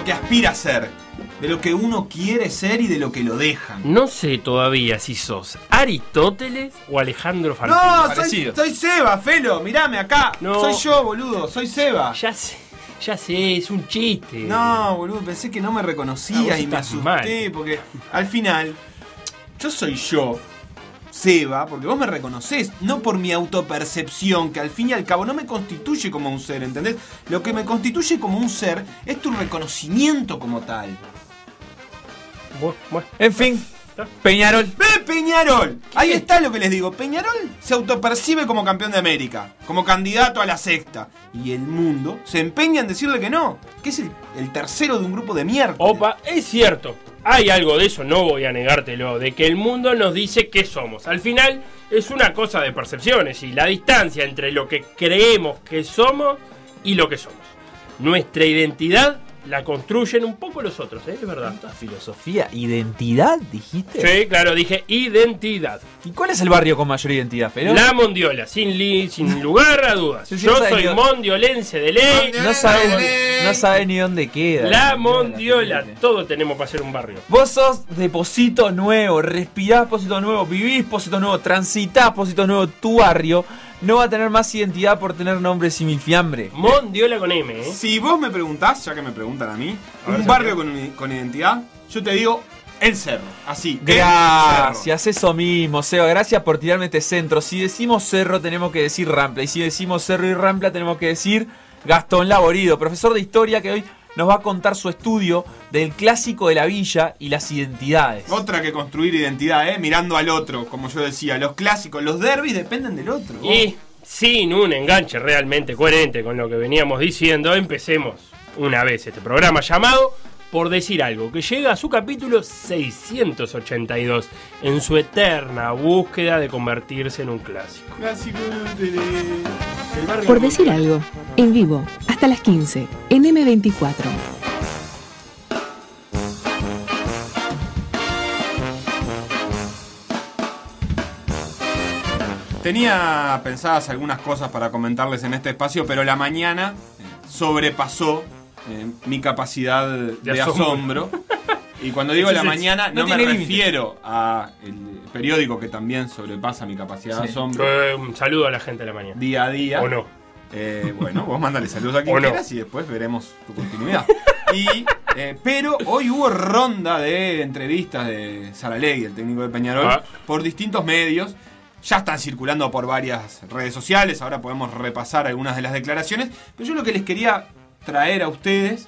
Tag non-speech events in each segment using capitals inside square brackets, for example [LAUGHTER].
lo que aspira a ser. De lo que uno quiere ser y de lo que lo dejan. No sé todavía si sos Aristóteles o Alejandro Fantini. No, soy, Seba, Felo, mirame acá. No. Soy yo, boludo, soy Seba. Ya sé, ya sé, es un chiste. No, boludo, pensé que no me Ah, reconocías vos y me asusté mal. porque al final yo soy yo, Seba, porque vos me reconocés, no por mi autopercepción, que al fin y al cabo no me constituye como un ser, ¿entendés? Lo que me constituye como un ser es tu reconocimiento como tal. Bueno, bueno. En fin, Peñarol. ¡Ve Peñarol! Ahí está lo que les digo. Peñarol se autopercibe como campeón de América, como candidato a la sexta. Y el mundo se empeña en decirle que no, que es el, el tercero de un grupo de mierda. Opa, es cierto. Hay algo de eso, no voy a negártelo, de que el mundo nos dice qué somos. Al final es una cosa de percepciones y la distancia entre lo que creemos que somos y lo que somos. Nuestra identidad la construyen un poco los otros, ¿eh? es verdad. Filosofía, identidad, dijiste. Sí, claro, dije identidad. ¿Y cuál es el barrio con mayor identidad, Felo? La mondiola, sin, li- sin lugar a dudas. Sí, sí, Yo no soy ni- mondiolense de ley. No sabes no sabe ni dónde queda. La mondiola, todos tenemos para ser un barrio. Vos sos de Posito Nuevo, respirás Posito Nuevo, vivís Posito Nuevo, transitás Posito Nuevo, tu barrio no va a tener más identidad por tener nombre similfiambre. Mondiola con M, ¿eh? Si vos me preguntás, ya que me preguntan a mí, A un barrio con, con identidad, yo te digo el cerro. Así. el cerro. Gracias, eso mismo, Seba. Gracias por tirarme este centro. Si decimos cerro, tenemos que decir Rampla. Y si decimos cerro y Rampla, tenemos que decir Gastón Laborido, profesor de historia que hoy nos va a contar su estudio del clásico de la villa y las identidades. Otra que construir identidad, ¿eh? Mirando al otro, como yo decía. Los clásicos, los derbis dependen del otro. Y sin un enganche realmente coherente con lo que veníamos diciendo, empecemos una vez este programa llamado Por decir algo, que llega a su capítulo 682 en su eterna búsqueda de convertirse en un clásico. Clásico Por de decir algo, en vivo, hasta las 15, en M24. Tenía pensadas algunas cosas para comentarles en este espacio, pero la mañana eh, sobrepasó eh, mi capacidad de, asombro. asombro. Y cuando digo la mañana, no no, me refiero a el periódico que también sobrepasa mi capacidad de asombro Eh, un saludo a la gente de la mañana. día a día. ¿O no? Eh, bueno, vos mándale saludos a [LAUGHS] quien no. quieras y después veremos tu continuidad. Y, eh, pero hoy hubo ronda de entrevistas de Saralegui, el técnico de Peñarol, Ah. por distintos medios. Ya están circulando por varias redes sociales, ahora podemos repasar algunas de las declaraciones. Pero yo lo que les quería traer a ustedes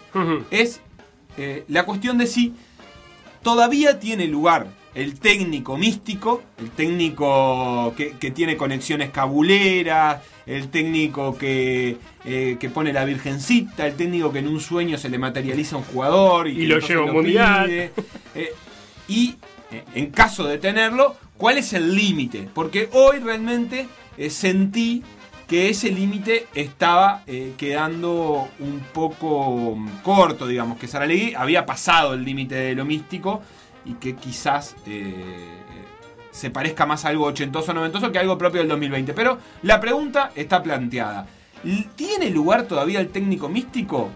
es eh, la cuestión de si todavía tiene lugar el técnico místico, el técnico que, que tiene conexiones cabuleras, el técnico que, eh, que pone la virgencita, el técnico que en un sueño se le materializa a un jugador y, lo lleva a un mundial. Eh, y eh, en caso de tenerlo, ¿cuál es el límite? Porque hoy realmente eh, sentí que ese límite estaba eh, quedando un poco mm, corto, digamos, que Saralegui había pasado el límite de lo místico y que quizás eh, se parezca más a algo ochentoso noventoso que algo propio del 2020. Pero la pregunta está planteada. ¿Tiene lugar todavía el técnico místico?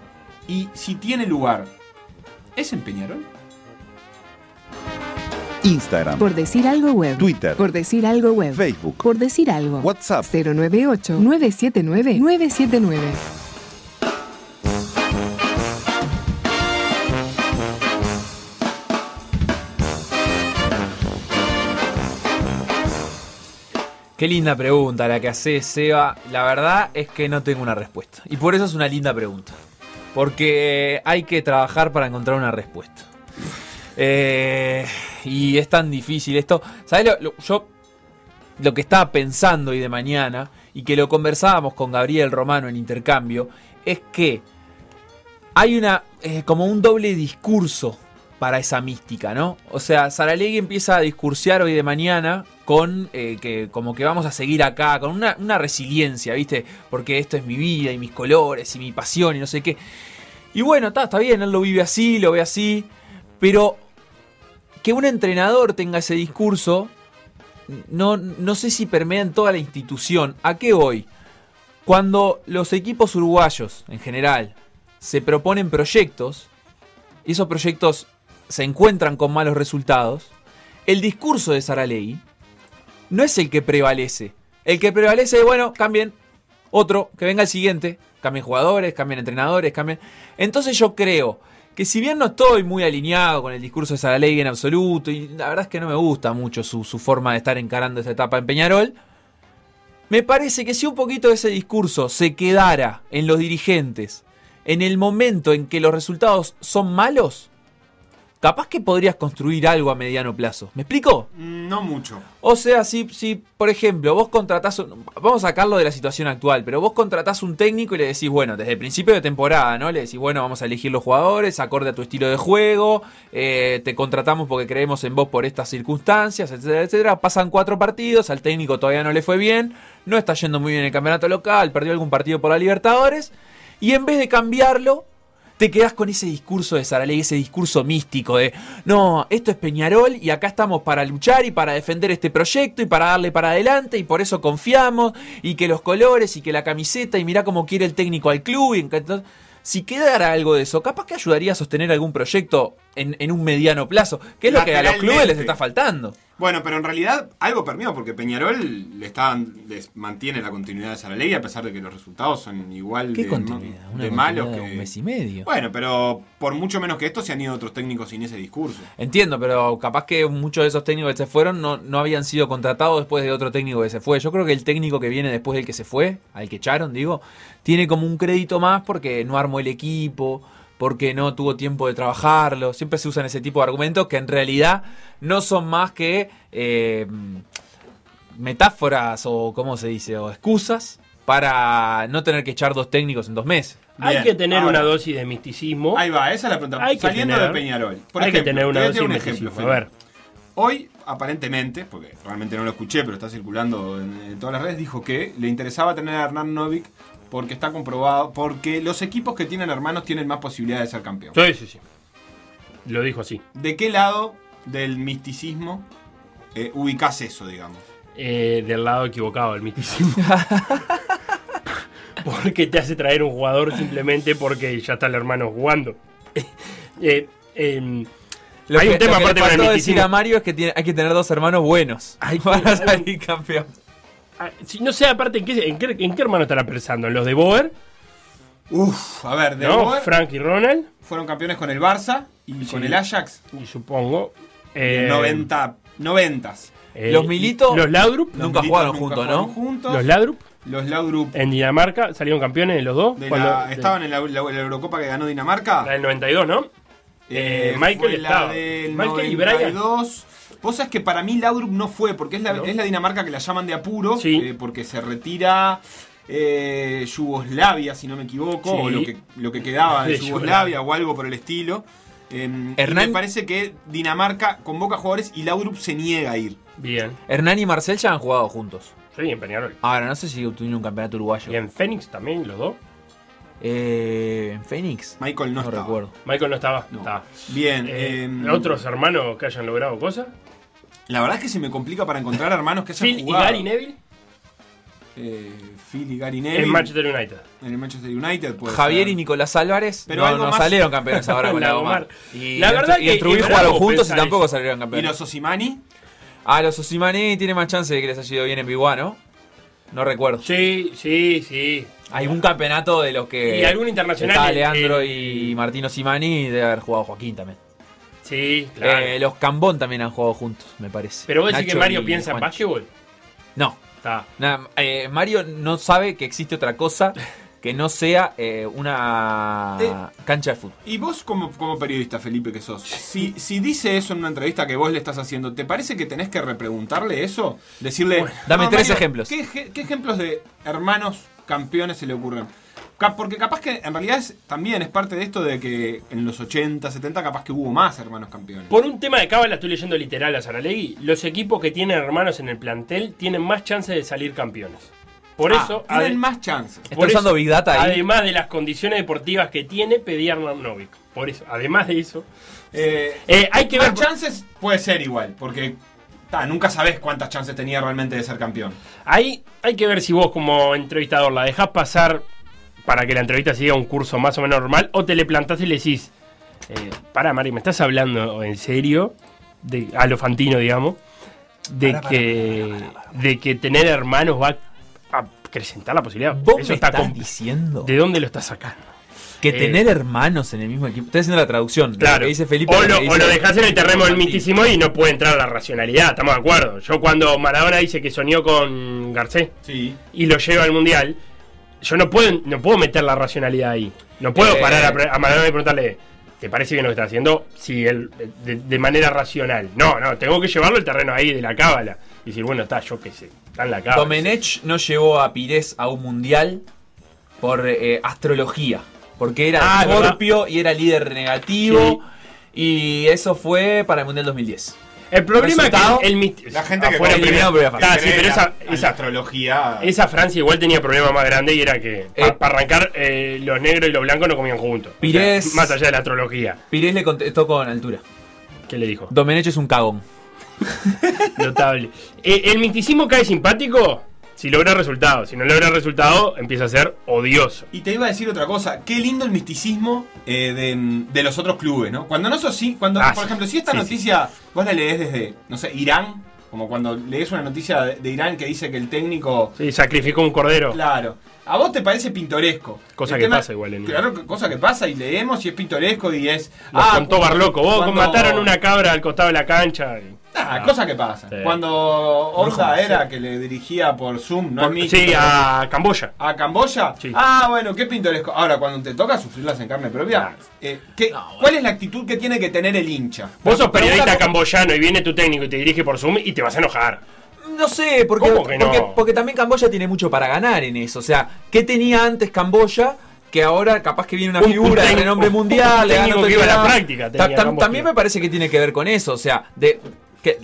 Y si tiene lugar, ¿es en Peñarol? Instagram, Por decir algo web. Twitter, Por decir algo web. Facebook, Por decir algo. WhatsApp. 098-979-979. Qué linda pregunta la que hace Seba. La verdad es que no tengo una respuesta. Y por eso es una linda pregunta. Porque hay que trabajar para encontrar una respuesta. Eh, y es tan difícil esto. ¿Sabes lo, yo lo que estaba pensando hoy de mañana y que lo conversábamos con Gabriel Romano en intercambio es que hay una eh, como un doble discurso para esa mística, ¿no? O sea, Saralegui empieza a discursear hoy de mañana con eh, que como que vamos a seguir acá, con una, una resiliencia, ¿viste? Porque esto es mi vida y mis colores y mi pasión y no sé qué. Y bueno, está, está bien, él lo vive así, lo ve así, pero que un entrenador tenga ese discurso, no, no sé si permea en toda la institución. ¿A qué voy? Cuando los equipos uruguayos, en general, se proponen proyectos y esos proyectos se encuentran con malos resultados, el discurso de Saralegui no es el que prevalece. El que prevalece es, bueno, cambien. Otro, que venga el siguiente, cambien jugadores, cambien entrenadores, cambien... Entonces yo creo que si bien no estoy muy alineado con el discurso de Saralegui en absoluto, y la verdad es que no me gusta mucho su, su forma de estar encarando esta etapa en Peñarol, me parece que si un poquito de ese discurso se quedara en los dirigentes, en el momento en que los resultados son malos, capaz que podrías construir algo a mediano plazo. ¿Me explico? Mm, No mucho. O sea, si, si por ejemplo, vos contratás, un- vamos a sacarlo de la situación actual, pero vos contratás un técnico y le decís, bueno, desde el principio de temporada, ¿no? Le decís, bueno, vamos a elegir los jugadores, acorde a tu estilo de juego, eh, te contratamos porque creemos en vos por estas circunstancias, etcétera, etcétera. Pasan cuatro partidos, al técnico todavía no le fue bien, no está yendo muy bien el campeonato local, perdió algún partido por la Libertadores, y en vez de cambiarlo, te quedás con ese discurso de Saralegui, ese discurso místico de, no, esto es Peñarol y acá estamos para luchar y para defender este proyecto y para darle para adelante y por eso confiamos y que los colores y que la camiseta y mirá cómo quiere el técnico al club. Y entonces, si quedara algo de eso, capaz que ayudaría a sostener algún proyecto en, en un mediano plazo, que es lo que a los clubes les está faltando. Bueno, pero en realidad algo permeó porque Peñarol le está, les mantiene la continuidad de Saralegui a pesar de que los resultados son igual ¿Qué de, continuidad? Una de continuidad malos de que... un mes y medio. Bueno, pero por mucho menos que esto se han ido otros técnicos sin ese discurso. Entiendo, pero capaz que muchos de esos técnicos que se fueron no, no habían sido contratados después de otro técnico que se fue. Yo creo que el técnico que viene después del que se fue, al que echaron, digo, tiene como un crédito más porque no armó el equipo, porque no tuvo tiempo de trabajarlo. Siempre se usan ese tipo de argumentos que en realidad no son más que eh, metáforas o, ¿cómo se dice?, o excusas para no tener que echar dos técnicos en dos meses. Hay que tener ahora. una dosis de misticismo. Ahí va, esa es la pregunta. Hay que Saliendo tener- de Peñarol. Por hay que tener una dosis de ejemplo. misticismo. A ver. Hoy, aparentemente, porque realmente no lo escuché, pero está circulando en, en todas las redes, dijo que le interesaba tener a Hernán Novik porque está comprobado, porque los equipos que tienen hermanos tienen más posibilidades de ser campeón. Sí, sí, sí. Lo dijo así. ¿De qué lado del misticismo eh, ubicás eso, digamos? Eh, del lado equivocado del misticismo. [LAUGHS] porque te hace traer un jugador simplemente porque ya está el hermano jugando. [LAUGHS] Eh, em, Lo Hay que, un tema lo que aparte le faltó decir a Mario es que tiene- hay que tener dos hermanos buenos Hay [LAUGHS] que- para salir campeón. Ah, si- no sé, aparte, ¿en qué, en, qué, en qué hermano estará pensando? ¿En los de Boer? Uf, a ver, de ¿No? Boer Frank y Ronald. fueron campeones con el Barça y Sí. con el Ajax. Y supongo. en eh, 90, 90. eh, Los Milito- Los Laudrup. Los Nunca militos jugaron nunca juntos, jugaron ¿no? juntos. Los Laudrup. Los Laudrup En Dinamarca salieron campeones los dos. de cuando- la- de- estaban en la, la- la Eurocopa que ganó Dinamarca. la del 92, ¿no? Eh, Michael fue la estaba. del Michael y Brian. 92. Vos sabés que para mí Laudrup no fue, porque es la, ¿No? es la Dinamarca que la llaman de apuro, Sí. eh, porque se retira eh, Yugoslavia, si no me equivoco, Sí. o lo que, lo que quedaba de [LAUGHS] De Yugoslavia o algo por el estilo. Eh, y Hernán- me parece que Dinamarca convoca jugadores y Laudrup se niega a ir. Bien. Hernán y Marcel ya han jugado juntos. Sí, en Peñarol. Ahora, no sé si tuvieron un campeonato uruguayo. Y en Phoenix también, los dos. Eh, ¿En Phoenix? Michael no, No estaba. recuerdo. Michael no estaba. No. Bien. Eh, eh, ¿Otros hermanos que hayan logrado cosas? La verdad es que se me complica para encontrar hermanos que hayan Phil y jugado. Gary Neville Eh, Phil y Gary Neville. en Manchester United. en el Manchester United. puede Javier ser. y Nicolás Álvarez Pero no, algo no más- salieron campeones ahora con [LAUGHS] La. Gomar. Y, La verdad y que en Trubí es jugaron juntos y tampoco eso. salieron ¿Y campeones. los Osimani? Ah, los Osimani tiene más chance de que les haya ido bien en Biguá, ¿no? No recuerdo. Sí, sí, sí. Algún campeonato de los que. Y algún internacional, el- Leandro el- y Martín Osimani debe haber jugado Joaquín también. Sí, claro. Eh, los Cambón también han jugado juntos, me parece. Pero vos decís que Mario piensa en básquetbol. No. Está. Nada, eh, Mario no sabe que existe otra cosa que no sea eh, una Eh. cancha de fútbol. Y vos como, como periodista, Felipe, que sos, si, si dice eso en una entrevista que vos le estás haciendo, ¿te parece que tenés que repreguntarle eso? Decirle... dame tres ejemplos. ¿qué, ej- qué ejemplos de hermanos campeones se le ocurren? Porque capaz que en realidad es- también es parte de esto de que en los 80, 70 capaz que hubo más hermanos campeones. Por un tema de cábala, estoy leyendo literal a Saralegui, los equipos que tienen hermanos en el plantel tienen más chance de salir campeones. Por Ah, eso, tienen más chances. Por usando eso, Big Data ahí. Además de las condiciones deportivas que tiene, pedí Novik. Por eso, además de eso. Eh, Eh, hay que más ver. chances puede ser igual, porque ta, nunca sabés cuántas chances tenía realmente de ser campeón. Ahí hay que ver si vos, como entrevistador, la dejás pasar para que la entrevista siga un curso más o menos normal, o te le plantás y le decís, eh, para Mari, ¿me estás hablando en serio? De, a lo Fantino, digamos, de que de que tener hermanos va a acrecentar la posibilidad. ¿Vos Eso me está estás diciendo ¿De dónde lo estás sacando? que eh, tener hermanos en el mismo equipo? Estoy haciendo la traducción. lo Claro. que dice Felipe. o lo, o dejás en el terreno del misticismo y no puede entrar la racionalidad, estamos de acuerdo. Yo cuando Maradona dice que soñó con Garcés Sí. y lo lleva al mundial, yo no puedo, no puedo meter la racionalidad ahí. No puedo Eh. parar a, a Maradona y preguntarle, ¿te parece bien lo que está haciendo? Si él, de, de manera racional. No, no, tengo que llevarlo al terreno ahí de la cábala. Y decir, bueno, está, yo qué sé, está en la cábala. Domenech no llevó a Pires a un mundial por eh, astrología. Porque era Ah. Scorpio y era líder negativo. Y eso fue para el Mundial 2010. El problema es que el, mist- La gente que por primera fase. Ah, sí, pero esa, esa, astrología. esa Francia igual tenía problema más grande y era que Eh. para arrancar eh, los negros y los blancos no comían juntos. O sea, Pires- más allá de la astrología. Pires le contestó con altura. ¿Qué le dijo? Domenech es un cagón. [LAUGHS] Notable. Eh, ¿El misticismo cae simpático? Si logra resultados. Si no logra resultado, empieza a ser odioso. Y te iba a decir otra cosa, qué lindo el misticismo eh, de, de los otros clubes, ¿no? Cuando no sos sí, cuando, Ah, por sí. ejemplo, si esta Sí, noticia vos la lees desde, no sé, Irán, como cuando lees una noticia de, de Irán que dice que el técnico, Sí, sacrificó un cordero. claro, a vos te parece pintoresco. Cosa El que pasa igual en- Claro, cosa que pasa y leemos y es pintoresco y es... Nos ah, contó Barloco. Vos cuando- mataron una cabra al costado de la cancha. y- Ah, cosa que pasa. Sí. Cuando Rojo, era sí. que le dirigía por Zoom, no Por- es mí, sí, a Camboya. ¿A Camboya? Sí. Ah, bueno, qué pintoresco. Ahora, cuando te toca sufrirlas en carne propia, eh, ¿qué- No, bueno. ¿cuál es la actitud que tiene que tener el hincha? Vos sos periodista camboyano y viene tu técnico y te dirige por Zoom y te vas a enojar. No sé, porque, ¿Cómo que no? porque, porque también Camboya tiene mucho para ganar en eso. O sea, ¿qué tenía antes Camboya? Que ahora capaz que viene una Un- figura un de renombre mundial, un le gana técnico que iba a la autoridad. práctica Ta- tenía tam- Camboya. también me parece que tiene que ver con eso. O sea, de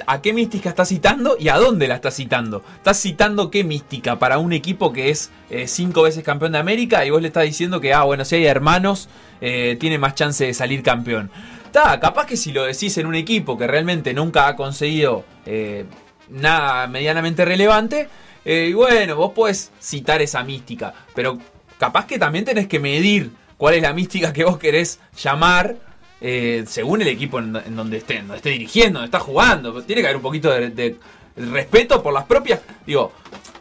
a qué mística está citando y a dónde la está citando. ¿Estás citando qué mística para un equipo que es eh, cinco veces campeón de América y vos le estás diciendo que, ah, bueno, si hay hermanos, eh, tiene más chance de salir campeón? Está, capaz que si lo decís en un equipo que realmente nunca ha conseguido eh, nada medianamente relevante, y bueno, vos podés citar esa mística, pero capaz que también tenés que medir cuál es la mística que vos querés llamar eh, según el equipo en, donde esté, en donde esté dirigiendo, donde está jugando. Tiene que haber un poquito de, respeto por las propias. Digo,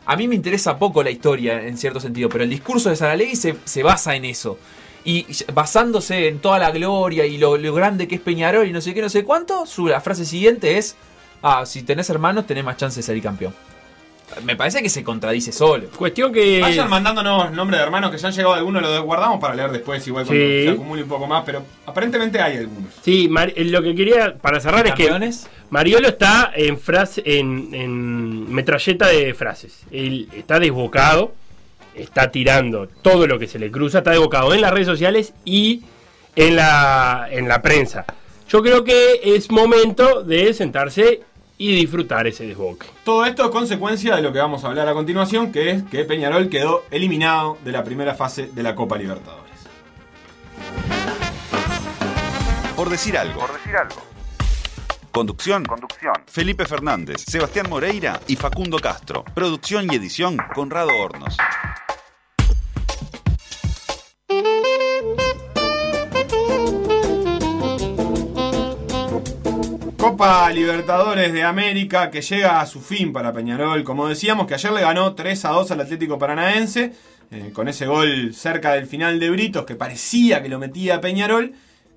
a mí me interesa poco la historia en cierto sentido, pero el discurso de Saralegui se, se basa en eso. Y basándose en toda la gloria y lo, lo grande que es Peñarol y no sé qué, no sé cuánto, su, la frase siguiente es, ah, si tenés hermanos tenés más chance de salir campeón. Me parece que se contradice solo. Cuestión que. Vayan mandándonos nombres de hermanos que ya han llegado algunos, los guardamos para leer después, igual cuando Sí. se acumule un poco más, pero aparentemente hay algunos. Sí, Mar- eh, lo que quería para cerrar es que ¿Campeones? Mariolo está en frase, en, en metralleta de frases. Él está desbocado, está tirando todo lo que se le cruza, está desbocado en las redes sociales y en la, en la prensa. Yo creo que es momento de sentarse y disfrutar ese desboque. Todo esto es consecuencia de lo que vamos a hablar a continuación, que es que Peñarol quedó eliminado de la primera fase de la Copa Libertadores. Por decir algo. Por decir algo. Conducción. Conducción. Felipe Fernández, Sebastián Moreira y Facundo Castro. Producción y edición Conrado Hornos. Copa Libertadores de América que llega a su fin para Peñarol. Como decíamos, que ayer le ganó 3 a 2 al Atlético Paranaense. eh, con ese gol cerca del final de Britos que parecía que lo metía Peñarol,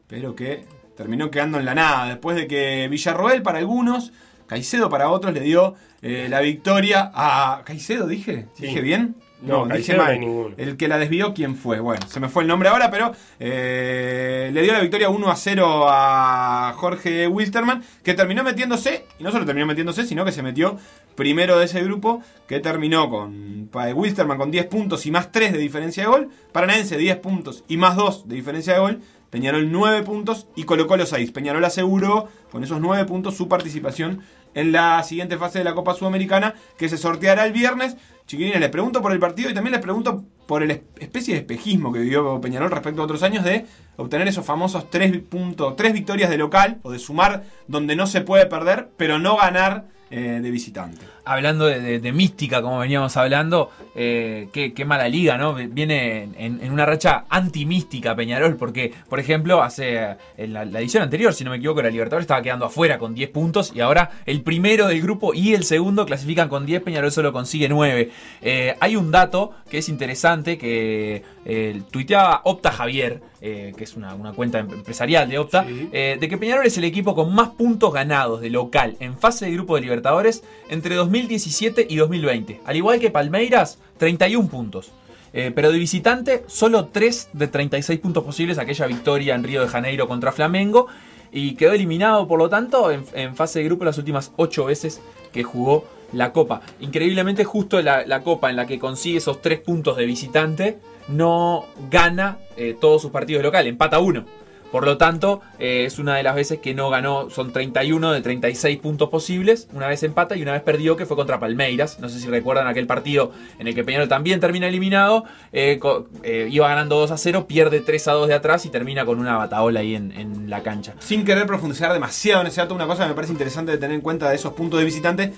pero que terminó quedando en la nada. Después de que Villarroel para algunos, Caicedo para otros le dio eh, la victoria a. ¿Caicedo dije? Sí. ¿Dije bien? No, dije no mal. hay ninguno. El que la desvió, ¿quién fue? Bueno, se me fue el nombre ahora, pero eh, le dio la victoria 1 a 0 a Jorge Wilstermann, que terminó metiéndose, y no solo terminó metiéndose, sino que se metió primero de ese grupo, que terminó con pa- Wilstermann con 10 puntos y más 3 de diferencia de gol, Paranaense 10 puntos y más 2 de diferencia de gol, Peñarol 9 puntos y colocó los 6. Peñarol aseguró con esos 9 puntos su participación en la siguiente fase de la Copa Sudamericana que se sorteará el viernes. Chiquilines, les pregunto por el partido y también les pregunto por el es- especie de espejismo que vivió Peñarol respecto a otros años de obtener esos famosos 3 puntos, tres victorias de local o de sumar donde no se puede perder, pero no ganar eh, de visitante. Hablando de, de- de mística, como veníamos hablando, eh, qué, qué mala liga, ¿no? Viene en, en una racha antimística Peñarol, porque, por ejemplo, hace eh, en la, la edición anterior, si no me equivoco, la Libertadores estaba quedando afuera con 10 puntos y ahora el primero del grupo y el segundo clasifican con 10, Peñarol solo consigue 9. Eh, hay un dato que es interesante que eh, tuiteaba Opta Javier, eh, que es una, una cuenta em- empresarial de Opta, Sí. eh, de que Peñarol es el equipo con más puntos ganados de local en fase de grupo de Libertadores entre 2017 y 2020. Al igual que Palmeiras, 31 puntos. Eh, pero de visitante, solo 3 de 36 puntos posibles, aquella victoria en Río de Janeiro contra Flamengo. Y quedó eliminado, por lo tanto, en, fase de grupo las últimas 8 veces que jugó la Copa. Increíblemente, justo la, la Copa en la que consigue esos 3 puntos de visitante, no gana eh, todos sus partidos de local, empata uno. Por lo tanto, eh, es una de las veces que no ganó, son 31 de 36 puntos posibles, una vez empata y una vez perdió, que fue contra Palmeiras. No sé si recuerdan aquel partido en el que Peñarol también termina eliminado, eh, eh, iba ganando 2 a 0, pierde 3 a 2 de atrás y termina con una bataola ahí en, en la cancha. Sin querer profundizar demasiado en ese dato, una cosa que me parece interesante de tener en cuenta de esos puntos de visitante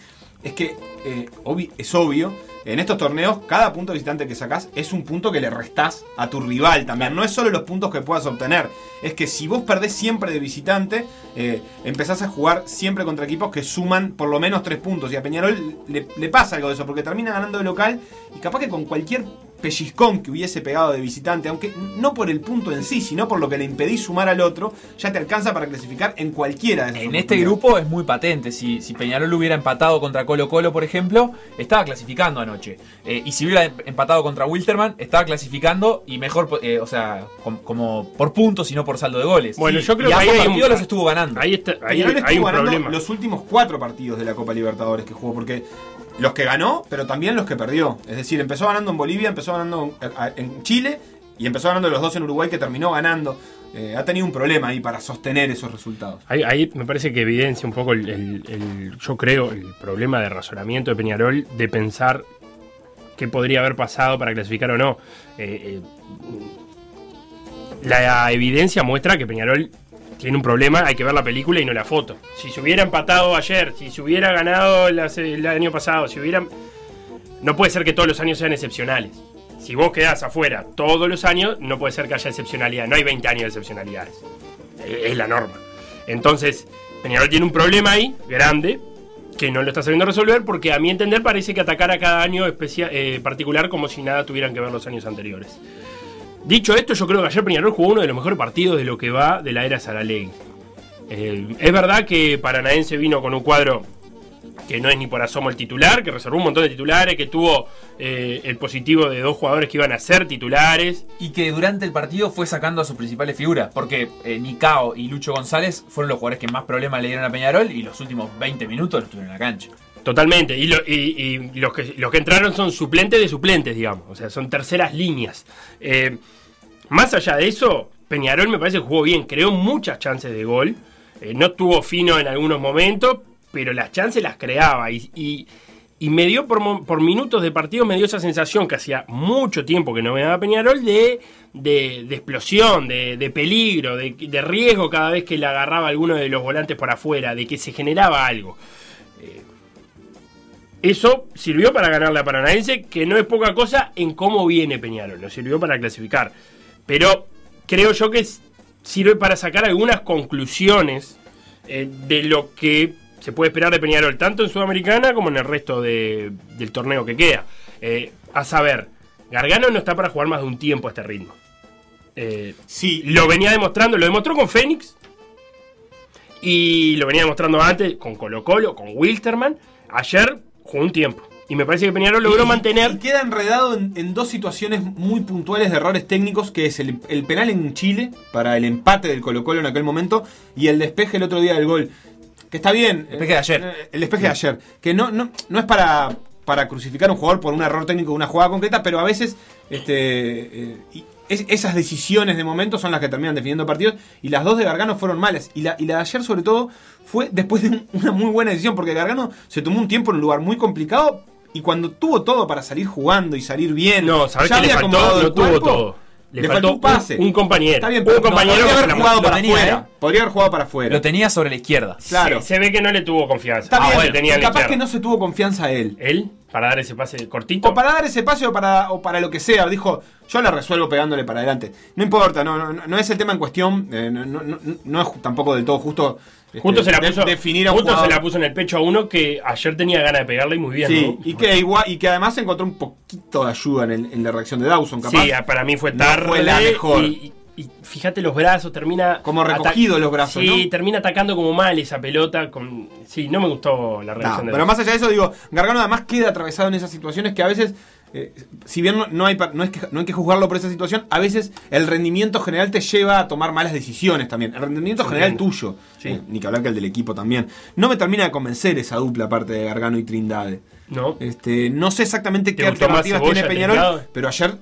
es que es obvio, en estos torneos, cada punto visitante que sacás es un punto que le restás a tu rival también. No es solo los puntos que puedas obtener, es que si vos perdés siempre de visitante, eh, empezás a jugar siempre contra equipos que suman por lo menos tres puntos. Y a Peñarol le, le pasa algo de eso, porque termina ganando de local y capaz que con cualquier pellizcón que hubiese pegado de visitante, aunque no por el punto en sí, sino por lo que le impedís sumar al otro, ya te alcanza para clasificar en cualquiera de esas En este grupo es muy patente. Si, si Peñarol hubiera empatado contra Colo Colo, por ejemplo, estaba clasificando anoche. Eh, y si hubiera em- empatado contra Wilterman, estaba clasificando y mejor, eh, o sea, com- como por puntos y no por saldo de goles. Bueno, Sí, yo creo y que ahí hay un- los estuvo ganando. Ahí, está, ahí Peñarol hay estuvo un ganando problema. los últimos cuatro partidos de la Copa Libertadores que jugó, porque los que ganó, pero también los que perdió. Es decir, empezó ganando en Bolivia, empezó ganando en, Chile y empezó ganando los dos en Uruguay que terminó ganando. Eh, ha tenido un problema ahí para sostener esos resultados. Ahí, me parece que evidencia un poco el- yo creo, el problema de razonamiento de Peñarol de pensar qué podría haber pasado para clasificar o no. Eh, eh, la evidencia muestra que Peñarol tiene un problema, hay que ver la película y no la foto. Si se hubiera empatado ayer, si se hubiera ganado el, año pasado, si hubieran... No puede ser que todos los años sean excepcionales. Si vos quedás afuera todos los años, no puede ser que haya excepcionalidad. No hay 20 años de excepcionalidades. Eh, Es la norma. Entonces, Peñarol tiene un problema ahí, grande, que no lo está sabiendo resolver porque a mi entender parece que atacar a cada año especia- eh, particular como si nada tuvieran que ver los años anteriores. Dicho esto, yo creo que ayer Peñarol jugó uno de los mejores partidos de lo que va de la era Saralegui. Eh, es verdad que Paranaense vino con un cuadro que no es ni por asomo el titular, que reservó un montón de titulares, que tuvo eh, el positivo de dos jugadores que iban a ser titulares. Y que durante el partido fue sacando a sus principales figuras. Porque eh, Nicao y Lucho González fueron los jugadores que más problemas le dieron a Peñarol y los últimos 20 minutos los tuvieron en la cancha. Totalmente. Y, lo- y- y los, que, los que entraron son suplentes de suplentes, digamos. O sea, son terceras líneas. Eh, más allá de eso, Peñarol me parece que jugó bien. Creó muchas chances de gol. Eh, no tuvo fino en algunos momentos, pero las chances las creaba. Y, y- y me dio por, por minutos de partido, me dio esa sensación que hacía mucho tiempo que no me daba Peñarol de, de, de explosión, de, de peligro, de, de riesgo cada vez que le agarraba alguno de los volantes por afuera, de que se generaba algo. Eso sirvió para ganarle a Paranaense, que no es poca cosa en cómo viene Peñarol, lo sirvió para clasificar. Pero creo yo que sirve para sacar algunas conclusiones eh, de lo que se puede esperar de Peñarol, tanto en Sudamericana como en el resto de- del torneo que queda. Eh, a saber, Gargano no está para jugar más de un tiempo a este ritmo. Eh, Sí, lo venía demostrando, lo demostró con Fénix y lo venía demostrando antes con Colo Colo, con Wilterman. Ayer jugó un tiempo y me parece que Peñarol logró Y- mantener. Y queda enredado en, en dos situaciones muy puntuales de errores técnicos, que es el, el penal en Chile para el empate del Colo Colo en aquel momento y el despeje el otro día del gol. Que está bien. El despeje de ayer. eh, El despeje de ayer. Que no, no, no es para, para crucificar a un jugador por un error técnico de una jugada concreta, pero a veces este, eh, es- esas decisiones de momento son las que terminan definiendo partidos. Y las dos de Gargano fueron malas. Y la, y la de ayer, sobre todo, fue después de un- una muy buena decisión, porque Gargano se tomó un tiempo en un lugar muy complicado. Y cuando tuvo todo para salir jugando y salir bien, No, ¿sabés ya qué le había faltó? No tuvo todo. Le, Le faltó, faltó un pase. Un, un compañero. Está bien, un no, compañero podría que haber jugado para tenía, afuera. ¿eh? Podría haber jugado para afuera. Lo tenía sobre la izquierda. Claro. Se, se ve que no le tuvo confianza. Está Ah, bien, bueno, tenía la capaz que no se tuvo confianza él. Él, para dar ese pase cortito. O para dar ese pase o para, o para lo que sea. Dijo, yo la resuelvo pegándole para adelante. No importa, no, no, no es el tema en cuestión. eh, no, no- no- es tampoco del todo justo. este, Justo se la de- puso, definir a un justo se la puso en el pecho a uno que ayer tenía ganas de pegarle y muy bien. Sí, ¿no? y que, igual, y que además encontró un poquito de ayuda en, el- en la reacción de Dawson, capaz. Sí, para mí fue tarde. fue la mejor. Y, y- fíjate los brazos, termina. Como recogido los brazos, Sí, ¿no? termina atacando como mal esa pelota. Con, sí, no me gustó la No, reacción de pero más allá de eso, digo, Gargano además queda atravesado en esas situaciones que a veces, eh, si bien no, no hay, no, es que, no hay que juzgarlo por esa situación, a veces el rendimiento general te lleva a tomar malas decisiones también. El rendimiento Sí, general entiendo. tuyo, Sí. eh, ni que hablar que el del equipo también. No me termina de convencer esa dupla aparte de Gargano y Trindade. No. Este, no sé exactamente ¿Te qué alternativas tiene Peñarol, pero ayer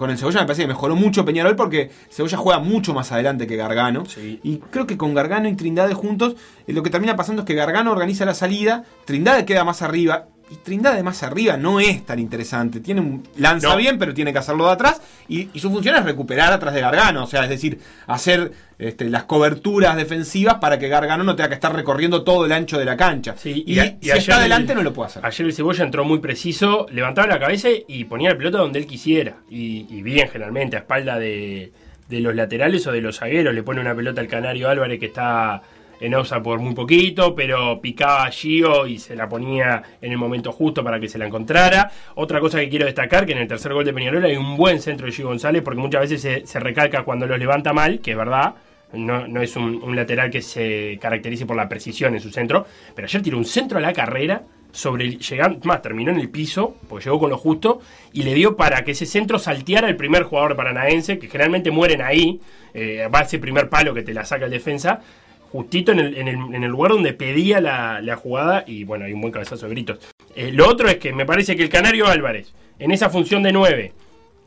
con el Cebolla me parece que mejoró mucho Peñarol porque Cebolla juega mucho más adelante que Gargano. Sí. Y creo que con Gargano y Trindade juntos, eh, lo que termina pasando es que Gargano organiza la salida, Trindade queda más arriba. Y Trindade más arriba no es tan interesante. Tiene un, lanza No. bien, pero tiene que hacerlo de atrás. Y, y su función es recuperar atrás de Gargano. O sea, es decir, hacer este, las coberturas defensivas para que Gargano no tenga que estar recorriendo todo el ancho de la cancha. Sí, y, a- si ayer está adelante el- no lo puede hacer. Ayer el Cebolla entró muy preciso, levantaba la cabeza y ponía la pelota donde él quisiera. Y, y bien, generalmente, a espalda de, de los laterales o de los zagueros. Le pone una pelota al Canario Álvarez que está en Ausa por muy poquito, pero picaba a Gio y se la ponía en el momento justo para que se la encontrara. Otra cosa que quiero destacar, que en el tercer gol de Peñarol hay un buen centro de Gio González, porque muchas veces se, recalca cuando los levanta mal, que es verdad. No, no es un, un lateral que se caracterice por la precisión en su centro, pero ayer tiró un centro a la carrera sobre el- llegando, más terminó en el piso, porque llegó con lo justo, y le dio para que ese centro salteara el primer jugador paranaense, que generalmente mueren ahí, eh, va ese primer palo que te la saca el defensa, justito en el, lugar donde pedía la, la jugada, y bueno, hay un buen cabezazo de gritos. Eh, lo otro es que me parece que el Canario Álvarez, en esa función de 9,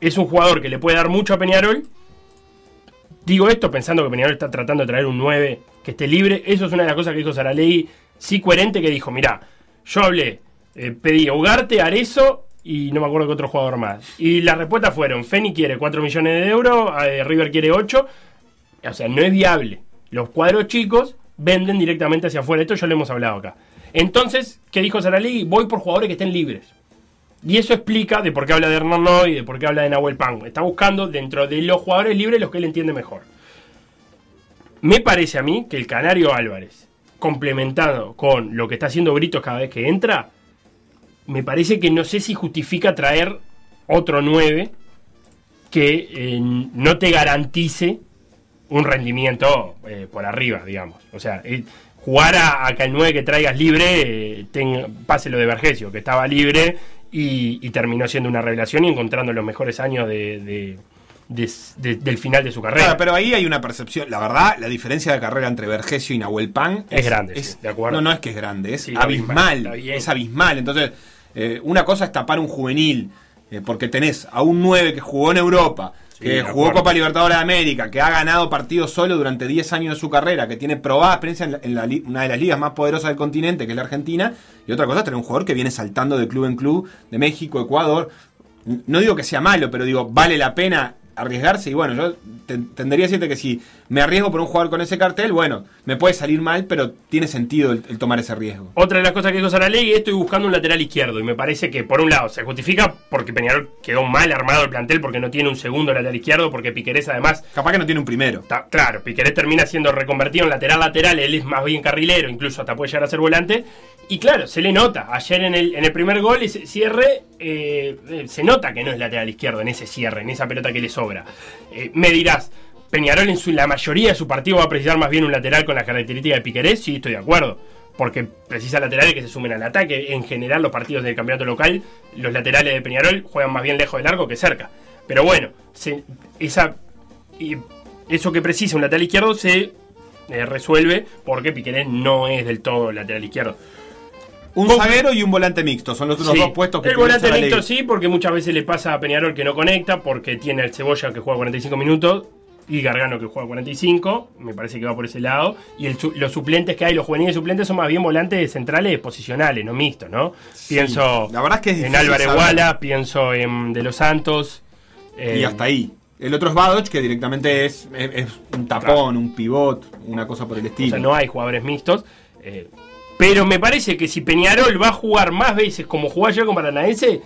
es un jugador que le puede dar mucho a Peñarol, Digo esto pensando que Peñarol está tratando de traer un 9 que esté libre. Eso es una de las cosas que dijo Saralegui, sí coherente, que dijo, mirá, yo hablé, eh, pedí a Ugarte, Arezo y no me acuerdo qué otro jugador más. Y las respuestas fueron, Feni quiere 4 millones de euros, eh, River quiere 8. O sea, no es viable. Los cuadros chicos venden directamente hacia afuera. Esto ya lo hemos hablado acá. Entonces, ¿qué dijo Saralegui? Voy por jugadores que estén libres. Y eso explica de por qué habla de Hernán Noy de por qué habla de Nahuel Pan. Está buscando dentro de los jugadores libres los que él entiende mejor. Me parece a mí que el Canario Álvarez, complementado con lo que está haciendo Britos cada vez que entra, me parece que no sé si justifica traer otro 9 que eh, no te garantice un rendimiento eh, por arriba, digamos. O sea, eh, jugar a, a que el 9 que traigas libre eh, tenga- pase lo de Vergesio, que estaba libre y, y terminó siendo una revelación y encontrando los mejores años de, de- de- de- del final de su carrera. Claro, pero ahí hay una percepción. La verdad, la diferencia de carrera entre Vergesio y Nahuel Pan Es grande, sí, de acuerdo. No, no es que es grande, es Sí, abismal. Es abismal. Entonces, eh, una cosa es tapar un juvenil, eh, porque tenés a un 9 que jugó en Europa, que jugó. Copa Libertadores de América, que ha ganado partidos solo durante 10 años de su carrera, que tiene probada experiencia en, la- en la li- una de las ligas más poderosas del continente, que es la Argentina. Y otra cosa es tener un jugador que viene saltando de club en club, de México, Ecuador. No digo que sea malo, pero digo, vale la pena arriesgarse. Y bueno, yo te- tendría a decirte que si me arriesgo por un jugador con ese cartel, bueno, me puede salir mal, pero tiene sentido el, el tomar ese riesgo. Otra de las cosas que dijo Saralegui, estoy buscando un lateral izquierdo y me parece que por un lado se justifica porque Peñarol quedó mal armado el plantel porque no tiene un segundo lateral izquierdo, porque Piquerés además Capaz que no tiene un primero. Ta- claro, Piquerés termina siendo reconvertido en lateral-lateral, él es más bien carrilero, incluso hasta puede llegar a ser volante. Y claro, se le nota. Ayer en el, en el primer gol, ese cierre, eh, eh, se nota que no es lateral izquierdo en ese cierre, en esa pelota que le sobra. Eh, me dirás, Peñarol en su, la mayoría de su partido va a precisar más bien un lateral con las características de Piquerés, sí, estoy de acuerdo. Porque precisa laterales que se sumen al ataque. En general, los partidos del campeonato local, los laterales de Peñarol juegan más bien lejos del largo que cerca. Pero bueno, se- esa eso que precisa un lateral izquierdo se eh, resuelve porque Piquerés no es del todo lateral izquierdo. Un zaguero y un volante mixto. Son los Sí. dos puestos que El volante mixto sí, porque muchas veces le pasa a Peñarol que no conecta, porque tiene el Cebolla que juega 45 minutos y Gargano que juega 45, me parece que va por ese lado. Y el los suplentes que hay, los juveniles suplentes, son más bien volantes centrales posicionales, no mixtos, ¿no? Pienso la verdad es que es en Álvarez. Guala, pienso en De los Santos. eh, Y hasta ahí. El otro es Badoch, que directamente es, es- es un tapón, un pivot, una cosa por el O estilo. sea, no hay jugadores mixtos. eh, pero me parece que si Peñarol va a jugar más veces como jugó ayer con Paranaense,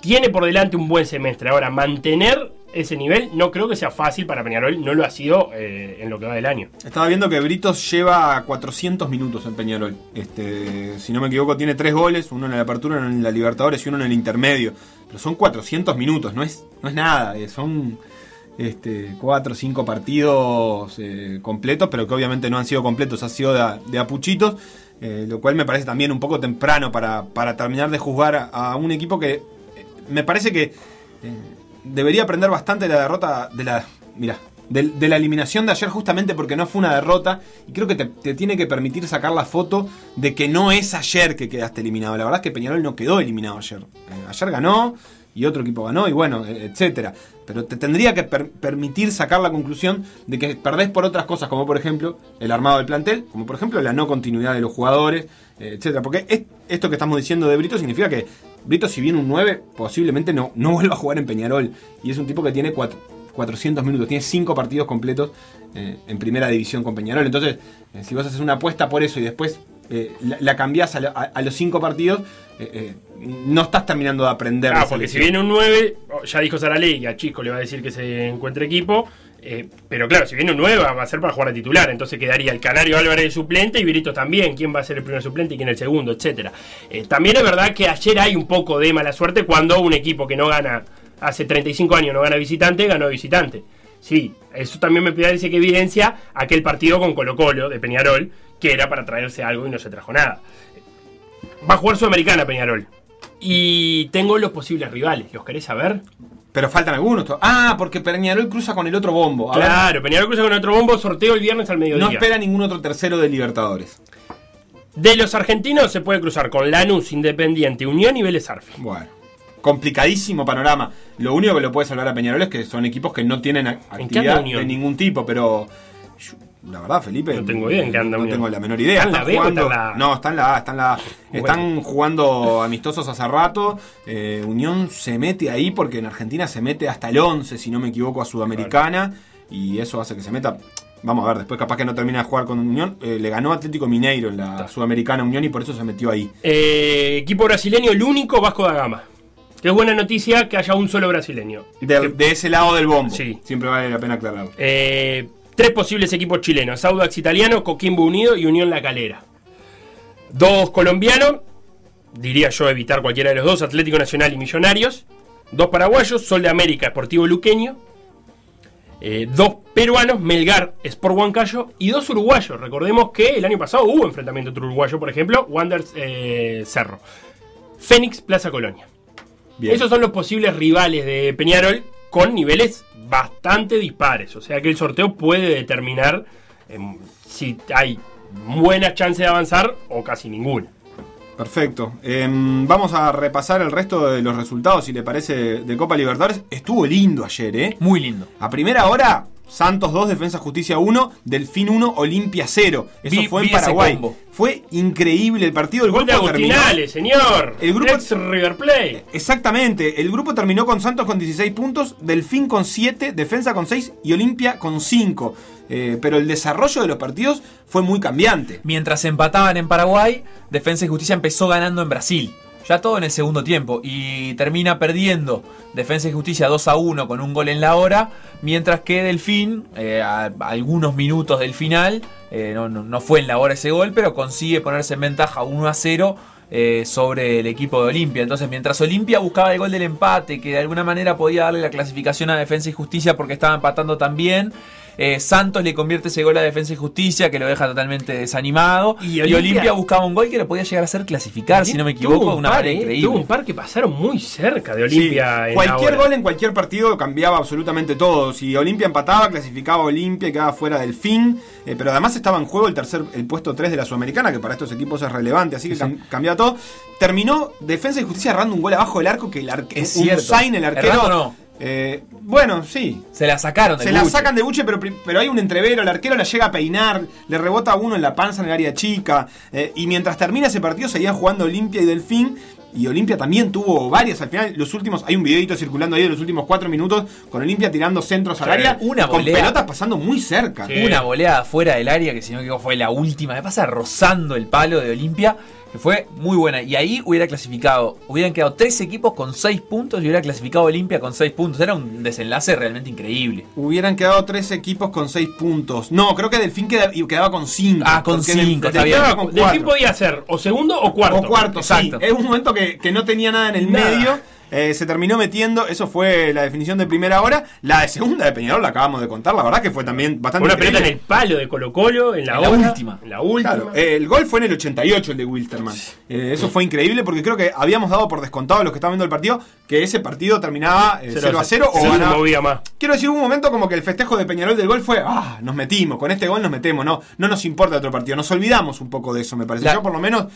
tiene por delante un buen semestre. Ahora, mantener ese nivel no creo que sea fácil para Peñarol. No lo ha sido eh, en lo que va del año. Estaba viendo que Britos lleva 400 minutos en Peñarol. Este, si no me equivoco, tiene tres goles, uno en la apertura, uno en la Libertadores y uno en el intermedio. Pero son 400 minutos, no es, no es nada. eh, Son este, cuatro o cinco partidos eh, completos, pero que obviamente no han sido completos, ha sido de, apuchitos. lo cual me parece también un poco temprano para, para terminar de juzgar a, un equipo que me parece que debería aprender bastante de la derrota de la. Mira. De, la eliminación de ayer justamente porque no fue una derrota y creo que te, tiene que permitir sacar la foto de que no es ayer que quedaste eliminado. La verdad es que Peñarol no quedó eliminado ayer. Eh, ayer ganó y otro equipo ganó y bueno, eh, etcétera. Pero te tendría que per- permitir sacar la conclusión de que perdés por otras cosas, como por ejemplo el armado del plantel, como por ejemplo la no continuidad de los jugadores, eh, etcétera. Porque es- esto que estamos diciendo de Brito significa que Brito, si viene un 9, posiblemente no, no vuelva a jugar en Peñarol. Y es un tipo que tiene cuatro- 400 minutos, tiene 5 partidos completos eh, en primera división con Peñarol. Entonces, eh, si vos haces una apuesta por eso y después eh, la, la cambiás a, lo- a- a los 5 partidos, eh, no estás terminando de aprender. de Ah, porque si viene un 9, oh, ya dijo Saraley que a Chico le va a decir que se encuentre equipo. Eh, pero claro, si viene un 9 va a ser para jugar de titular. Entonces quedaría el Canario Álvarez de suplente y Virito también. ¿Quién va a ser el primer suplente y quién el segundo? Etcétera. Eh, también es verdad que ayer hay un poco de mala suerte cuando un equipo que no gana hace 35 años no gana visitante, ganó visitante. Sí, eso también me parece que evidencia aquel partido con Colo Colo de Peñarol, que era para traerse algo y no se trajo nada. Va a jugar Sudamericana Peñarol. Y tengo los posibles rivales, ¿los querés saber? Pero faltan algunos. Ah, porque Peñarol cruza con el otro bombo. A ver, Claro, Peñarol cruza con otro bombo, sorteo el viernes al mediodía. no espera ningún otro tercero de Libertadores. De los argentinos se puede cruzar con Lanús, Independiente, Unión y Vélez Arfield. Bueno, complicadísimo panorama. Lo único que lo puede salvar a Peñarol es que son equipos que no tienen actividad de ningún tipo, pero la verdad, Felipe, No tengo idea en qué anda no Unión. tengo la menor idea. ¿Está en la Están B o jugando- está en la A? No, está en la A, está en la. Están jugando amistosos hace rato. Eh, Unión se mete ahí porque en Argentina se mete hasta el 11, si no me equivoco, a Sudamericana. Y eso hace que se meta. Vamos a ver, después capaz que no termina de jugar con Unión. Eh, le ganó Atlético Mineiro en la Sudamericana Unión y por eso se metió ahí. Eh, equipo brasileño, el único Vasco da Gama. Que es buena noticia que haya un solo brasileño. De, de ese lado del bombo. Sí. Siempre vale la pena aclararlo. Eh, tres posibles equipos chilenos: Audax Italiano, Coquimbo Unido y Unión La Calera. Dos colombianos, diría yo evitar cualquiera de los dos: Atlético Nacional y Millonarios. Dos paraguayos: Sol de América, Sportivo Luqueño. Eh, dos peruanos, Melgar, Sport Huancayo. Y dos uruguayos. Recordemos que el año pasado hubo enfrentamiento entre uruguayos, por ejemplo, Wanderers eh, Cerro. Fénix, Plaza Colonia. Bien. Esos son los posibles rivales de Peñarol con niveles bastante dispares. O sea que el sorteo puede determinar em, si hay buena chance de avanzar o casi ninguna. Perfecto. Em, vamos a repasar el resto de los resultados, si le parece, de Copa Libertadores. Estuvo lindo ayer, ¿eh? Muy lindo. A primera hora, Santos 2, Defensa Justicia 1, Delfín 1, Olimpia 0. Eso Vi- fue en vi Paraguay. Fue increíble el partido. El Gol de grupo terminó. Agustinales, señor. El grupo- Ex River Plate. Exactamente. El grupo terminó con Santos con 16 puntos, Delfín con 7, Defensa con 6 y Olimpia con 5. Eh, pero el desarrollo de los partidos fue muy cambiante. Mientras empataban en Paraguay, Defensa y Justicia empezó ganando en Brasil. Ya todo en el segundo tiempo. Y termina perdiendo Defensa y Justicia 2 a 1 con un gol en la hora. Mientras que Delfín, eh, a algunos minutos del final, eh, no, no- fue en la hora ese gol, pero consigue ponerse en ventaja 1 a 0 eh, sobre el equipo de Olimpia. Entonces, mientras Olimpia buscaba el gol del empate, que de alguna manera podía darle la clasificación a Defensa y Justicia porque estaba empatando también. Eh, Santos le convierte ese gol a Defensa y Justicia que lo deja totalmente desanimado. Y Y Olimpia- buscaba un gol que lo podía llegar a ser clasificar, si no me equivoco, de un una par, manera eh, increíble. Tuvo un par que pasaron muy cerca de Olimpia. Sí, en Cualquier gol en cualquier partido cambiaba absolutamente todo. Si Olimpia empataba, clasificaba a Olimpia y quedaba fuera del fin. Eh, pero además estaba en juego el tercer, el puesto 3 de la Sudamericana, que para estos equipos es relevante, así que cam- cambiaba todo. Terminó Defensa y Justicia errando un gol abajo del arco que el arque, Es un cierto. sign el arquero. Errando no. Eh, bueno, sí. Se la sacaron Se la sacan de buche, pero, pero hay un entrevero. El arquero la llega a peinar, le rebota a uno en la panza en el área chica. eh, y mientras termina ese partido, seguían jugando Olimpia y Delfín. y Olimpia también tuvo varias. Al final, los últimos, hay un videito circulando ahí de los últimos cuatro minutos con Olimpia tirando centros al área, una con volea. pelotas pasando muy cerca. Sí. Una goleada fuera del área, que si no equivoco fue la última. Me pasa rozando el palo de Olimpia, que fue muy buena. Y ahí hubiera clasificado, hubieran quedado tres equipos con seis puntos y hubiera clasificado Olimpia con seis puntos. Era un desenlace realmente increíble. Hubieran quedado tres equipos con seis puntos. No, creo que Delfín queda- y quedaba con cinco. Ah, con porque Del- cinco, está Delfín bien. quedaba con ¿De quién cuatro. podía ser? ¿O segundo o cuarto? O cuarto, Exacto. sí. Es un momento que, que no tenía nada en el Nada. medio. Eh, se terminó metiendo, eso fue la definición de primera hora. La de segunda de Peñarol la acabamos de contar, la verdad que fue también bastante Una pelota en el palo de Colo Colo, en la, En la hora, última. En la última. Claro, eh, el gol fue en el 88 el de Wilstermann. Eh, eso fue increíble porque creo que habíamos dado por descontado a los que estaban viendo el partido que ese partido terminaba eh, 0 a 0 o ganaba. movía más. Quiero decir, un momento como que el festejo de Peñarol del gol fue, ah, nos metimos, con este gol nos metemos, no, no nos importa otro partido, nos olvidamos un poco de eso, me parece. La- Yo por lo menos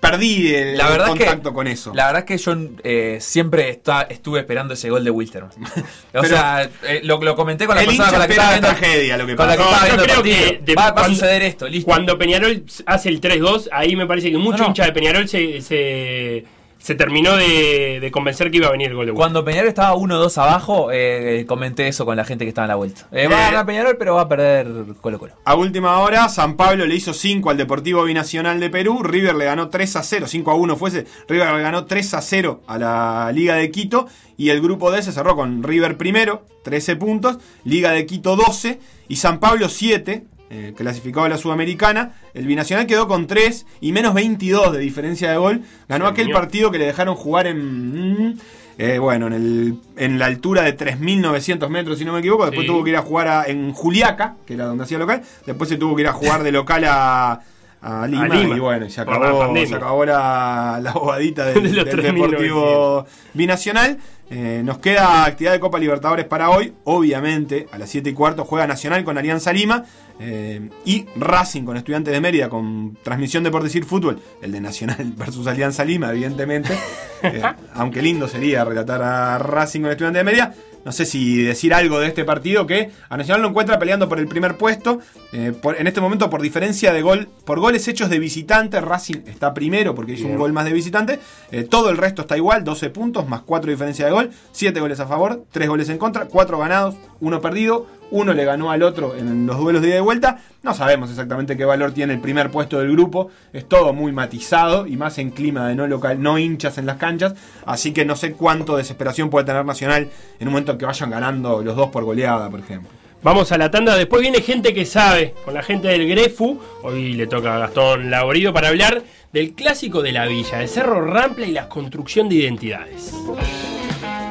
perdí el, La verdad el es que- contacto con eso. La verdad es que yo eh, siempre está- estuve esperando ese gol de Wilterman. [LAUGHS] o Pero- sea, eh, lo, lo comenté con la persona con la que estaba viendo, tragedia, lo que con la que pasa. estaba No, yo creo partido. que de- va, va a cuando- suceder esto, listo. Cuando Peñarol hace el 3-2, ahí me parece que mucho No, no. hincha de Peñarol se, se, se terminó de, de convencer que iba a venir el gol de Wilson. Cuando Peñarol estaba 1-2 abajo, eh, comenté eso con la gente que estaba en la vuelta. Eh, va a Eh, ganar Peñarol, pero va a perder Colo Colo. A última hora, San Pablo le hizo 5 al Deportivo Binacional de Perú. River le ganó 3 a 0, 5 a 1 fuese. River le ganó 3 a 0 a la Liga de Quito. Y el grupo D se cerró con River primero, 13 puntos. Liga de Quito 12. Y San Pablo 7, eh, clasificado a la Sudamericana. El Binacional quedó con 3 y menos 22 de diferencia de gol. Ganó aquel partido que le dejaron jugar en. mm, eh, bueno, en, el, en la altura de 3.900 metros, si no me equivoco. Después Sí. tuvo que ir a jugar a- en Juliaca, que era donde hacía local. Después se tuvo que ir a jugar de local a, a Lima, Lima. Y bueno, se la acabó, pandemia. se acabó la, la bobadita [LAUGHS] del, De los del 3.900. Deportivo Binacional. Eh, nos queda actividad de Copa Libertadores para hoy. Obviamente, a las 7 y cuarto juega Nacional con Alianza Lima. eh, y Racing con Estudiantes de Mérida con transmisión de Por Decir Fútbol. El de Nacional [LAUGHS] versus Alianza Lima, evidentemente. Eh, aunque lindo sería relatar a Racing con Estudiantes de Mérida. No sé si decir algo de este partido que a Nacional lo encuentra peleando por el primer puesto. Eh, por- en este momento, por diferencia de gol, por goles hechos de visitante, Racing está primero porque hizo un gol más de visitante. Eh, todo el resto está igual, 12 puntos más 4 diferencia de gol, 7 goles a favor, 3 goles en contra, 4 ganados, 1 perdido. Uno le ganó al otro en los duelos de ida y vuelta. No sabemos exactamente qué valor tiene el primer puesto del grupo. Es todo muy matizado y más en clima de no local, no hinchas en las canchas. Así que no sé cuánto desesperación puede tener Nacional en un momento en que vayan ganando los dos por goleada, por ejemplo. Vamos a la tanda, después viene gente que sabe, con la gente del Grefu. Hoy le toca a Gastón Laborido para hablar del clásico de la villa, el Cerro Rampla y la construcción de identidades.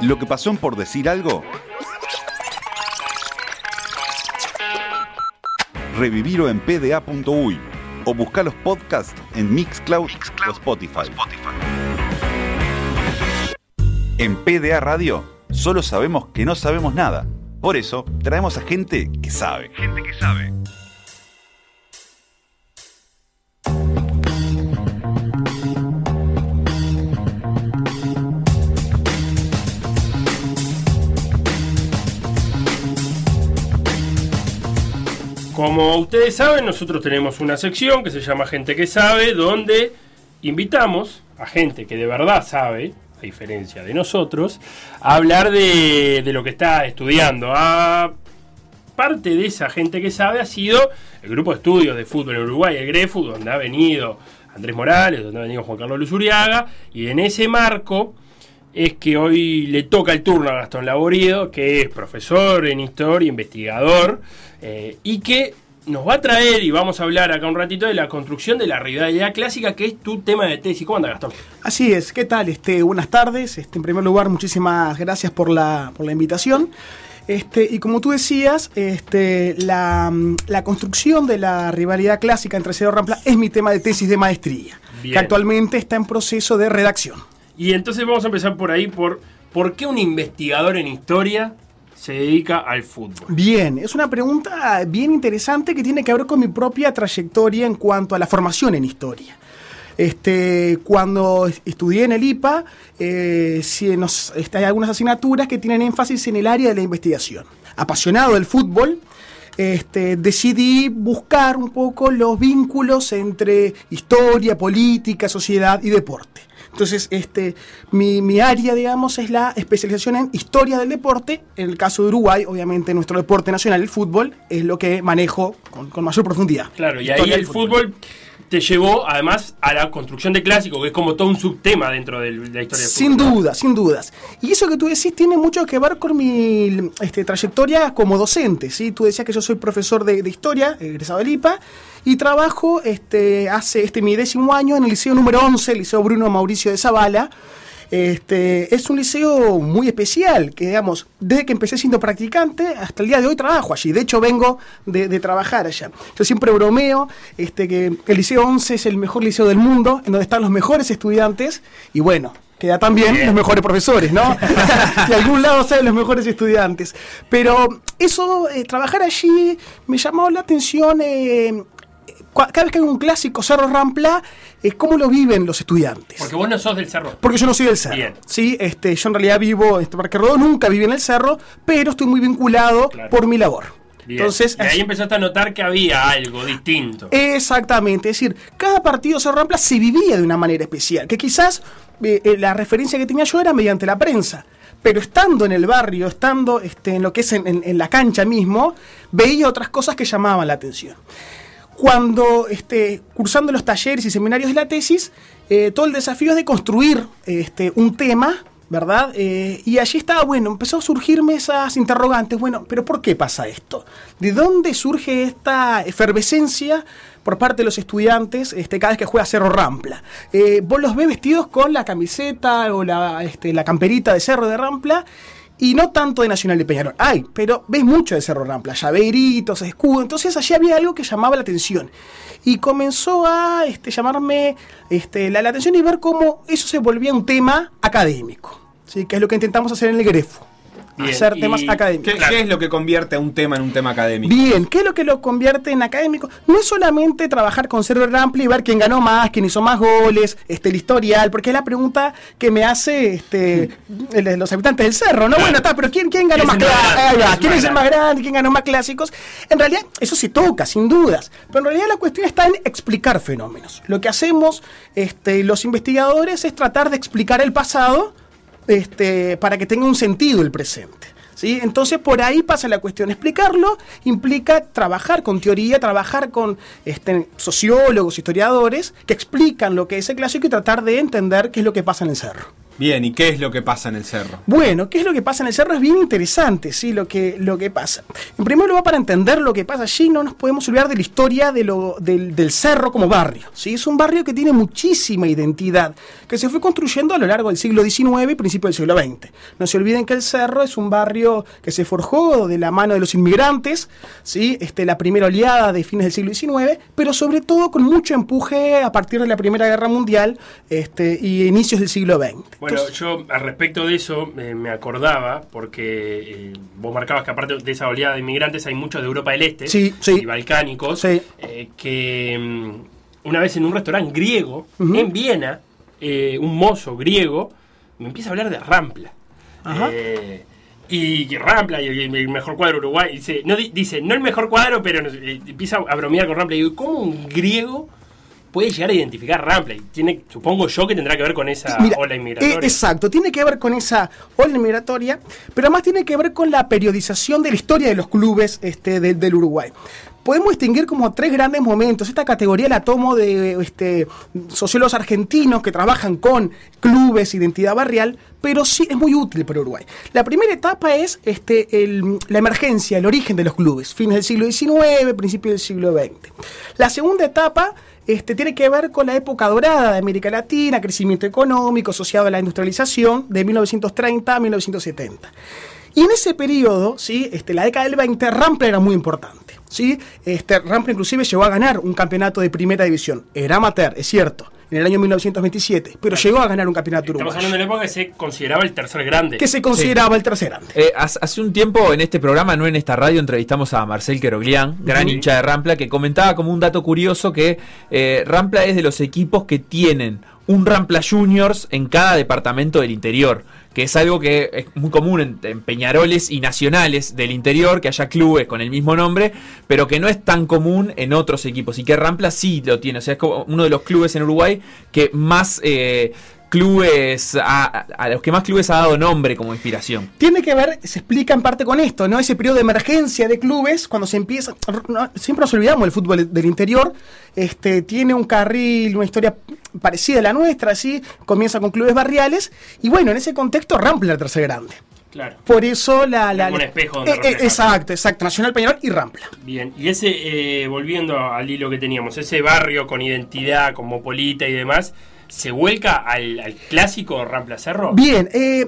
Lo que pasó en por decir algo. Revivirlo en pda.uy o buscar los podcasts en Mixcloud, o Spotify. En PDA Radio solo sabemos que no sabemos nada. Por eso traemos a gente que sabe. Gente que sabe. Como ustedes saben, nosotros tenemos una sección que se llama Gente que sabe, donde invitamos a gente que de verdad sabe, a diferencia de nosotros, a hablar de, lo que está estudiando. Parte de esa gente que sabe ha sido el grupo de estudios de fútbol en Uruguay, el GREFU, donde ha venido Andrés Morales, donde ha venido Juan Carlos Luzuriaga, y en ese marco es que hoy le toca el turno a Gastón Laborido, que es profesor en historia, investigador, eh, y que nos va a traer, y vamos a hablar acá un ratito, de la construcción de la rivalidad clásica, que es tu tema de tesis. ¿Cómo anda, Gastón? Así es, ¿qué tal? Este, buenas tardes. Este, en primer lugar, muchísimas gracias por la, por la invitación. Este, y como tú decías, este, la, la construcción de la rivalidad clásica entre Cerro Rampla es mi tema de tesis de maestría, Bien. que actualmente está en proceso de redacción. Y entonces vamos a empezar por ahí, por por qué un investigador en historia se dedica al fútbol. Bien, es una pregunta bien interesante que tiene que ver con mi propia trayectoria en cuanto a la formación en historia. Este, cuando est- estudié en el IPA, eh, nos- este, hay algunas asignaturas que tienen énfasis en el área de la investigación. Apasionado del fútbol, este, decidí buscar un poco los vínculos entre historia, política, sociedad y deporte. Entonces, este, mi, mi área, digamos, es la especialización en historia del deporte. En el caso de Uruguay, obviamente, nuestro deporte nacional, el fútbol, es lo que manejo con, con mayor profundidad. Claro, y ahí el fútbol te llevó además a la construcción de clásicos, que es como todo un subtema dentro del- de la historia Sin fútbol. duda, sin dudas. Y eso que tú decís tiene mucho que ver con mi este, trayectoria como docente. ¿sí? Tú decías que yo soy profesor de, de historia, egresado del IPA, y trabajo este, hace este, mi décimo año en el liceo número 11, el liceo Bruno Mauricio de Zavala. Este, es un liceo muy especial, que digamos, desde que empecé siendo practicante hasta el día de hoy trabajo allí. De hecho, vengo de, de trabajar allá. Yo siempre bromeo este, que el liceo 11 es el mejor liceo del mundo, en donde están los mejores estudiantes, y bueno, queda también los mejores profesores, ¿no? [LAUGHS] de algún lado salen los mejores estudiantes. Pero eso, eh, trabajar allí me llamó la atención. eh, cada vez que hay un clásico Cerro Rampla, eh, cómo lo viven los estudiantes. Porque vos no sos del cerro. Porque yo no soy del cerro. Bien. Sí, este, yo en realidad vivo en este Parque Rodó, nunca viví en el cerro, pero estoy muy vinculado Claro. por mi labor. Bien. Entonces, y ahí así- empezaste a notar que había algo distinto. Exactamente, es decir, cada partido Cerro Rampla se vivía de una manera especial, que quizás eh, eh, la referencia que tenía yo era mediante la prensa. Pero estando en el barrio, estando este, en lo que es en, en- en la cancha mismo, veía otras cosas que llamaban la atención. Cuando este, cursando los talleres y seminarios de la tesis, eh, todo el desafío es de construir este, un tema, ¿verdad? Eh, y allí estaba, bueno, empezó a surgirme esas interrogantes, bueno, pero ¿por qué pasa esto? ¿De dónde surge esta efervescencia por parte de los estudiantes este, cada vez que juega Cerro Rampla? Eh, vos los ves vestidos con la camiseta o la, este, la camperita de Cerro de Rampla y no tanto de Nacional de Peñarol. Hay, pero ves mucho de Cerro Rampla, llaveritos, escudo. Entonces allí había algo que llamaba la atención. Y comenzó a este, llamarme este, la, la atención y ver cómo eso se volvía un tema académico. ¿sí? Que es lo que intentamos hacer en el Grefo. Bien, hacer y- temas académicos. ¿Qué, Claro. qué es lo que convierte a un tema en un tema académico? Bien, ¿qué es lo que lo convierte en académico? No es solamente trabajar con Cerro Rampla y ver quién ganó más, quién hizo más goles, este, el historial, porque es la pregunta que me hace este, el- los habitantes del cerro, ¿no? Bueno, está, pero ¿quién, quién ganó ¿Quién más más clásicos? grande? ¿Quién ¿Quién es es el más grande? ¿Quién ganó más clásicos? En realidad, eso se toca, sin dudas. Pero en realidad la cuestión está en explicar fenómenos. Lo que hacemos este, los investigadores es tratar de explicar el pasado este, para que tenga un sentido el presente. ¿sí? Entonces por ahí pasa la cuestión. Explicarlo implica trabajar con teoría, trabajar con este, sociólogos, historiadores, que explican lo que es el clásico y tratar de entender qué es lo que pasa en el cerro. Bien, ¿y qué es lo que pasa en el cerro? Bueno, ¿qué es lo que pasa en el cerro? Es bien interesante, ¿sí? Lo que, lo que pasa. En primer lugar, para entender lo que pasa allí, no nos podemos olvidar de la historia de lo, del, del cerro como barrio, ¿sí? Es un barrio que tiene muchísima identidad, que se fue construyendo a lo largo del siglo XIX y principio del siglo XX. No se olviden que el cerro es un barrio que se forjó de la mano de los inmigrantes, ¿sí? Este, la primera oleada de fines del siglo XIX, pero sobre todo con mucho empuje a partir de la Primera Guerra Mundial este, y inicios del siglo XX. Bueno, Entonces- yo al respecto de eso eh, me acordaba, porque eh, vos marcabas que aparte de esa oleada de inmigrantes hay muchos de Europa del Este Sí, sí. y balcánicos, Sí. eh, que mm, una vez en un restaurante griego, en Viena, un mozo griego me empieza a hablar de Rampla. Ajá. Y Rampla y el, mejor cuadro Uruguay. Dice no, di- dice, no el mejor cuadro, pero empieza a bromear con Rampla. Y digo, ¿cómo un griego puede llegar a identificar Rampla? Y tiene, supongo yo que tendrá que ver con esa Mira, ola eh, inmigratoria. exacto, tiene que ver con esa ola inmigratoria, pero además tiene que ver con la periodización de la historia de los clubes este, del- del Uruguay. Podemos distinguir como tres grandes momentos. Esta categoría la tomo de este, sociólogos argentinos que trabajan con clubes, identidad barrial, pero sí es muy útil para Uruguay. La primera etapa es este, el- la emergencia, el origen de los clubes, fines del siglo XIX, principios del siglo XX. La segunda etapa este, tiene que ver con la época dorada de América Latina, crecimiento económico asociado a la industrialización de 1930 a 1970. Y en ese periodo, ¿sí? este, la década del 20, Rampla era muy importante. ¿sí? Este, Rampla inclusive llegó a ganar un campeonato de primera división. Era amateur, es cierto, en el año 1927, pero llegó a ganar un campeonato Estamos uruguayo. hablando de la época que se consideraba el tercer grande. Que se consideraba el tercer grande. Eh, hace hace un tiempo en este programa, no en esta radio, entrevistamos a Marcel Queroglián, gran hincha de Rampla, que comentaba como un dato curioso que eh, Rampla es de los equipos que tienen un Rampla Juniors en cada departamento del interior, que es algo que es muy común en, en Peñaroles y Nacionales del interior, que haya clubes con el mismo nombre, pero que no es tan común en otros equipos, y que Rampla sí lo tiene, o sea, es como uno de los clubes en Uruguay que más... eh, clubes, a, a los que más clubes ha dado nombre como inspiración. Tiene que ver, se explica en parte con esto, ¿no? Ese periodo de emergencia de clubes, cuando se empieza. no, siempre nos olvidamos del fútbol del interior. Este, tiene un carril, una historia parecida a la nuestra, así. Comienza con clubes barriales. Y bueno, en ese contexto, Rampla el tercer grande. Claro. Por eso la. la, Como un espejo donde Eh, eh, exacto, exacto. Nacional Peñarol y Rampla. Bien, y ese, eh, volviendo al hilo que teníamos, ese barrio con identidad cosmopolita y demás, ¿se vuelca al, clásico Rampla Cerro? Bien, eh,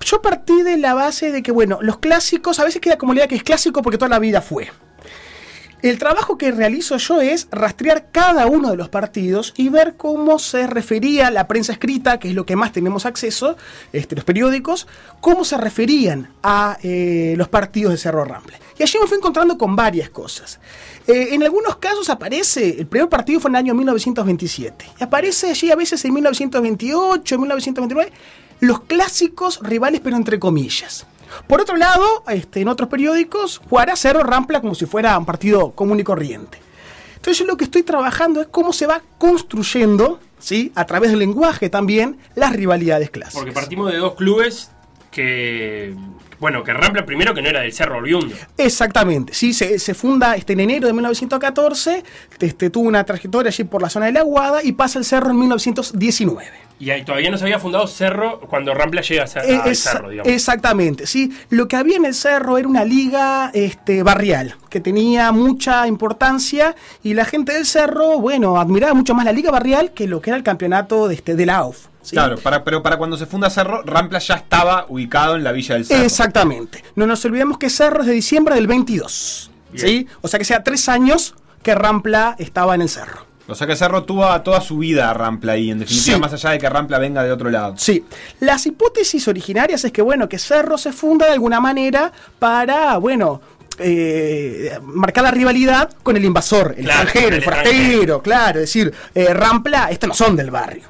yo partí de la base de que, bueno, los clásicos, a veces queda como la idea que es clásico porque toda la vida fue. El trabajo que realizo yo es rastrear cada uno de los partidos y ver cómo se refería la prensa escrita, que es lo que más tenemos acceso, este, los periódicos, cómo se referían a eh, los partidos de Cerro Rampla. Y allí me fui encontrando con varias cosas. Eh, en algunos casos aparece, el primer partido fue en el año 1927, y aparece allí a veces en 1928, 1929, los clásicos rivales, pero entre comillas. Por otro lado, este, en otros periódicos, jugará Cerro Rampla como si fuera un partido común y corriente. Entonces yo lo que estoy trabajando es cómo se va construyendo, ¿sí? a través del lenguaje también, las rivalidades clásicas. Porque partimos de dos clubes que, bueno, que Rampla primero que no era del Cerro Oriundo. Exactamente, sí, se, se funda este, en enero de 1914, este, tuvo una trayectoria allí por la zona de la Aguada y pasa el cerro en 1919. Y ahí todavía no se había fundado Cerro cuando Rampla llega a, al es- Cerro, digamos. exactamente, sí. Lo que había en el cerro era una liga este, barrial, que tenía mucha importancia y la gente del cerro, bueno, admiraba mucho más la liga barrial que lo que era el campeonato de, este, de la AUF. ¿sí? Claro, para, pero para cuando se funda Cerro, Rampla ya estaba ubicado en la Villa del Cerro. Exactamente. No nos olvidemos que Cerro es de diciembre del 22. ¿sí? O sea que sea tres años que Rampla estaba en el cerro. O sea que Cerro tuvo toda su vida a Rampla ahí, en definitiva, Sí. más allá de que Rampla venga de otro lado. Sí, las hipótesis originarias es que, bueno, que Cerro se funda de alguna manera para, bueno, eh, marcar la rivalidad con el invasor, el Claro, extranjero, el forastero, claro, es decir, eh, Rampla, estos no son del barrio.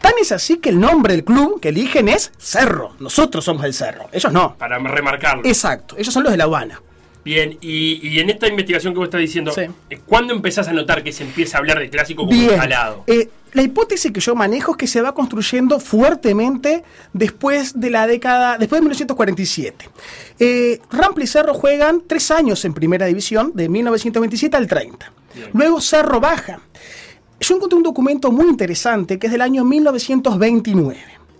Tan es así que el nombre del club que eligen es Cerro, nosotros somos el Cerro, ellos no. Para remarcarlo. Exacto, ellos son los de La Habana. Bien, y, y en esta investigación que vos estás diciendo, Sí. eh, ¿cuándo empezás a notar que se empieza a hablar de clásico como Bien. instalado? Eh, la hipótesis que yo manejo es que se va construyendo fuertemente después de la década, después de 1947. Eh, Rampla y Cerro juegan tres años en primera división, de 1927 al 30. Bien. Luego Cerro baja. Yo encontré un documento muy interesante que es del año 1929.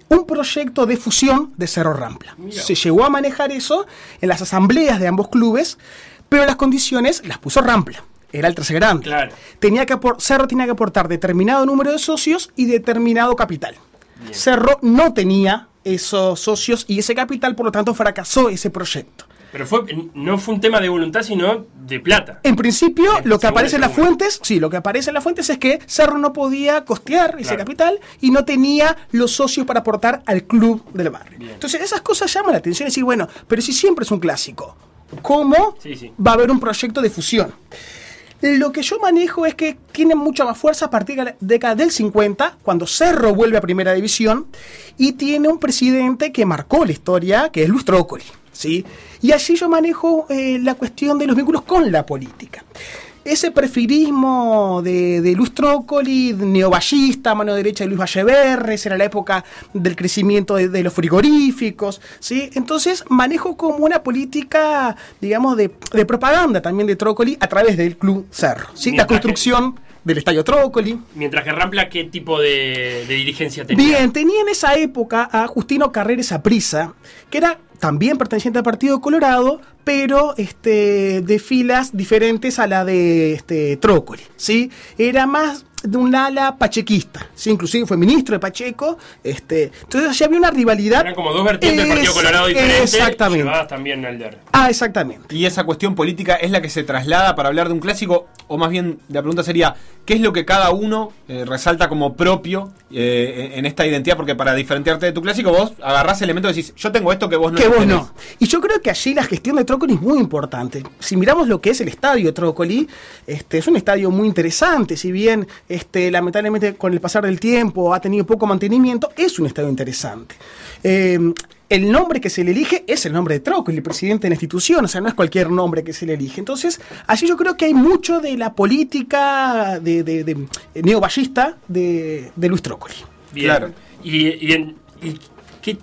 Un proyecto de fusión de Cerro Rampla. Mira. Se llegó a manejar eso en las asambleas de ambos clubes, pero las condiciones las puso Rampla. Era el tercer grande Claro. tenía que Cerro tenía que aportar determinado número de socios y determinado capital. Bien. Cerro no tenía esos socios y ese capital, por lo tanto, fracasó ese proyecto. Pero fue, no fue un tema de voluntad, sino de plata. En principio, lo que aparece en las seguro. fuentes, sí, lo que aparece en las fuentes es que Cerro no podía costear ese capital y no tenía los socios para aportar al club del barrio. Bien. Entonces, esas cosas llaman la atención y decir, bueno, pero si siempre es un clásico, ¿cómo Sí, sí. va a haber un proyecto de fusión? Lo que yo manejo es que tiene mucha más fuerza a partir de la década del 50, cuando Cerro vuelve a Primera División, y tiene un presidente que marcó la historia, que es Luis Trócoli. ¿Sí? Y allí yo manejo eh, la cuestión de los vínculos con la política. Ese prefirismo de, de Luis Trócoli, neovallista, mano derecha de Luis Valleverres, era la época del crecimiento de, de los frigoríficos, ¿sí? Entonces manejo como una política, digamos, de, de propaganda también de Trócoli a través del Club Cerro, ¿sí? La construcción del Estadio Trócoli. Mientras que Rampla, ¿qué tipo de, de dirigencia tenía? Bien, tenía en esa época a Justino Carreres Aprisa, que era también perteneciente al Partido Colorado, pero este, de filas diferentes a la de este, Trócoli, ¿sí? Era más de un ala pachequista, ¿sí? Inclusive fue ministro de Pacheco, este, entonces ya había una rivalidad. Eran como dos vertientes del Partido Colorado diferentes, Exactamente. llevadas también al DER. Ah, exactamente. Y esa cuestión política es la que se traslada para hablar de un clásico, o más bien la pregunta sería, ¿qué es lo que cada uno eh, resalta como propio eh, en esta identidad? Porque para diferenciarte de tu clásico, vos agarrás elementos y decís, yo tengo esto que vos no que vos tenés". no. Y yo creo que allí la gestión de Trócoli es muy importante. Si miramos lo que es el estadio Trócoli, este, es un estadio muy interesante. Si bien este, lamentablemente con el pasar del tiempo ha tenido poco mantenimiento, es un estadio interesante. Eh, el nombre que se le elige es el nombre de Trócoli, el presidente de la institución, o sea, no es cualquier nombre que se le elige. Entonces, allí yo creo que hay mucho de la política de, de, de- neovallista de, de Luis Trócoli. Bien. Claro. ¿Y, y en y qué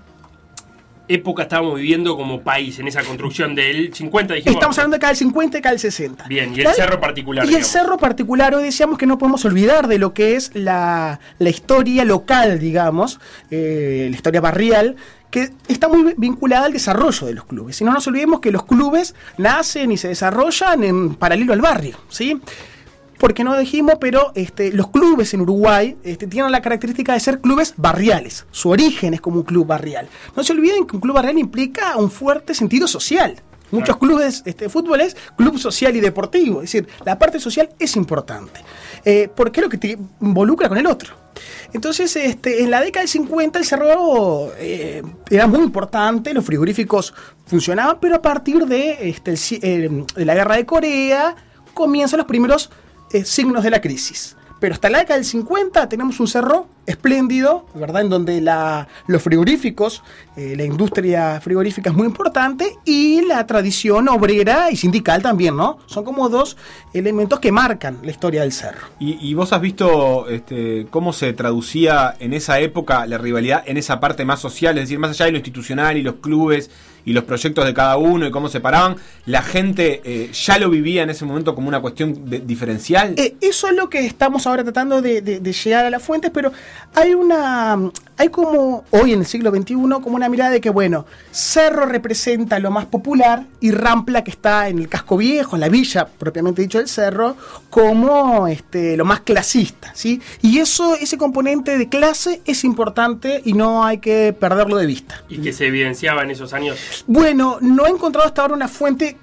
época estábamos viviendo como país en esa construcción del 50? Dijimos, Estamos hablando de cada el 50 y cada el 60. Bien, y el cerro particular. Y el cerro particular, hoy decíamos que no podemos olvidar de lo que es la, la historia local, digamos, eh, la historia barrial, que está muy vinculada al desarrollo de los clubes. Y no nos olvidemos que los clubes nacen y se desarrollan en paralelo al barrio, ¿sí? Porque no dijimos, pero este, los clubes en Uruguay este, tienen la característica de ser clubes barriales. Su origen es como un club barrial. No se olviden que un club barrial implica un fuerte sentido social. Muchos clubes este, de fútbol es club social y deportivo. Es decir, la parte social es importante. Eh, porque es lo que te involucra con el otro. Entonces, este, en la década del 50 el cerro eh, era muy importante, los frigoríficos funcionaban, pero a partir de, este, el eh, de la guerra de Corea comienzan los primeros eh, signos de la crisis. Pero hasta la década del 50 tenemos un cerro espléndido, ¿verdad? En donde la- los frigoríficos, eh, la industria frigorífica es muy importante y la tradición obrera y sindical también, ¿no? Son como dos elementos que marcan la historia del cerro. ¿Y, vos has visto este, cómo se traducía en esa época la rivalidad en esa parte más social, es decir, más allá de lo institucional y los clubes y los proyectos de cada uno y cómo se paraban, la gente eh, ya lo vivía en ese momento como una cuestión de- diferencial? Eh, eso es lo que estamos ahora tratando de, de- de llegar a las fuentes, pero hay una. Hay como, hoy en el siglo XXI, como una mirada de que, bueno, Cerro representa lo más popular y Rampla, que está en el casco viejo, en la villa propiamente dicho del Cerro, como este, lo más clasista, ¿sí? Y eso, ese componente de clase es importante y no hay que perderlo de vista. Y que se evidenciaba en esos años. Bueno, no he encontrado hasta ahora una fuente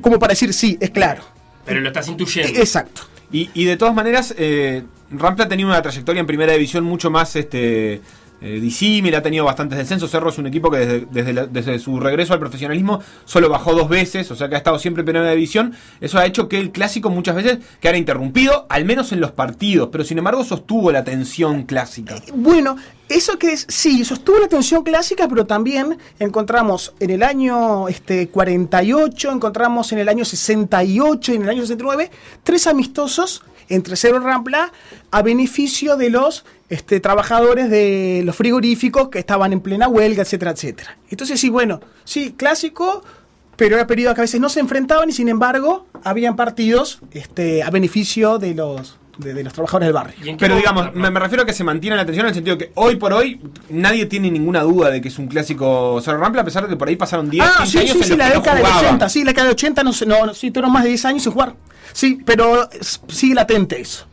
como para decir sí, es claro. Pero lo estás intuyendo. Exacto. Y, y de todas maneras, eh, Rampla tenía una trayectoria en primera división mucho más este, eh, disímil, ha tenido bastantes descensos. Cerro es un equipo que desde, su regreso al profesionalismo solo bajó dos veces, o sea que ha estado siempre en primera división. Eso ha hecho que el clásico muchas veces quedara interrumpido, al menos en los partidos, pero sin embargo sostuvo la tensión clásica. Bueno, eso que es, sí, sostuvo la tensión clásica, pero también encontramos en el año este, 48, encontramos en el año 68 y en el año 69 tres amistosos entre Cerro Rampla a beneficio de los este, trabajadores de los frigoríficos que estaban en plena huelga, etcétera, etcétera. Entonces sí, bueno, sí, clásico, pero era periodo que a veces no se enfrentaban y sin embargo habían partidos este, a beneficio de los, de, de los trabajadores del barrio. ¿Y en qué Pero digamos, me, me refiero a que se mantiene la atención en el sentido que hoy por hoy nadie tiene ninguna duda de que es un clásico Cerro Rampla, a pesar de que por ahí pasaron 10, Ah, 15 sí, años sí, en sí, los la que década jugaban. 80, sí, la década del 80, no, sé, no, no, sí, tuvieron más de 10 años sin jugar. Sí, pero sigue latente eso.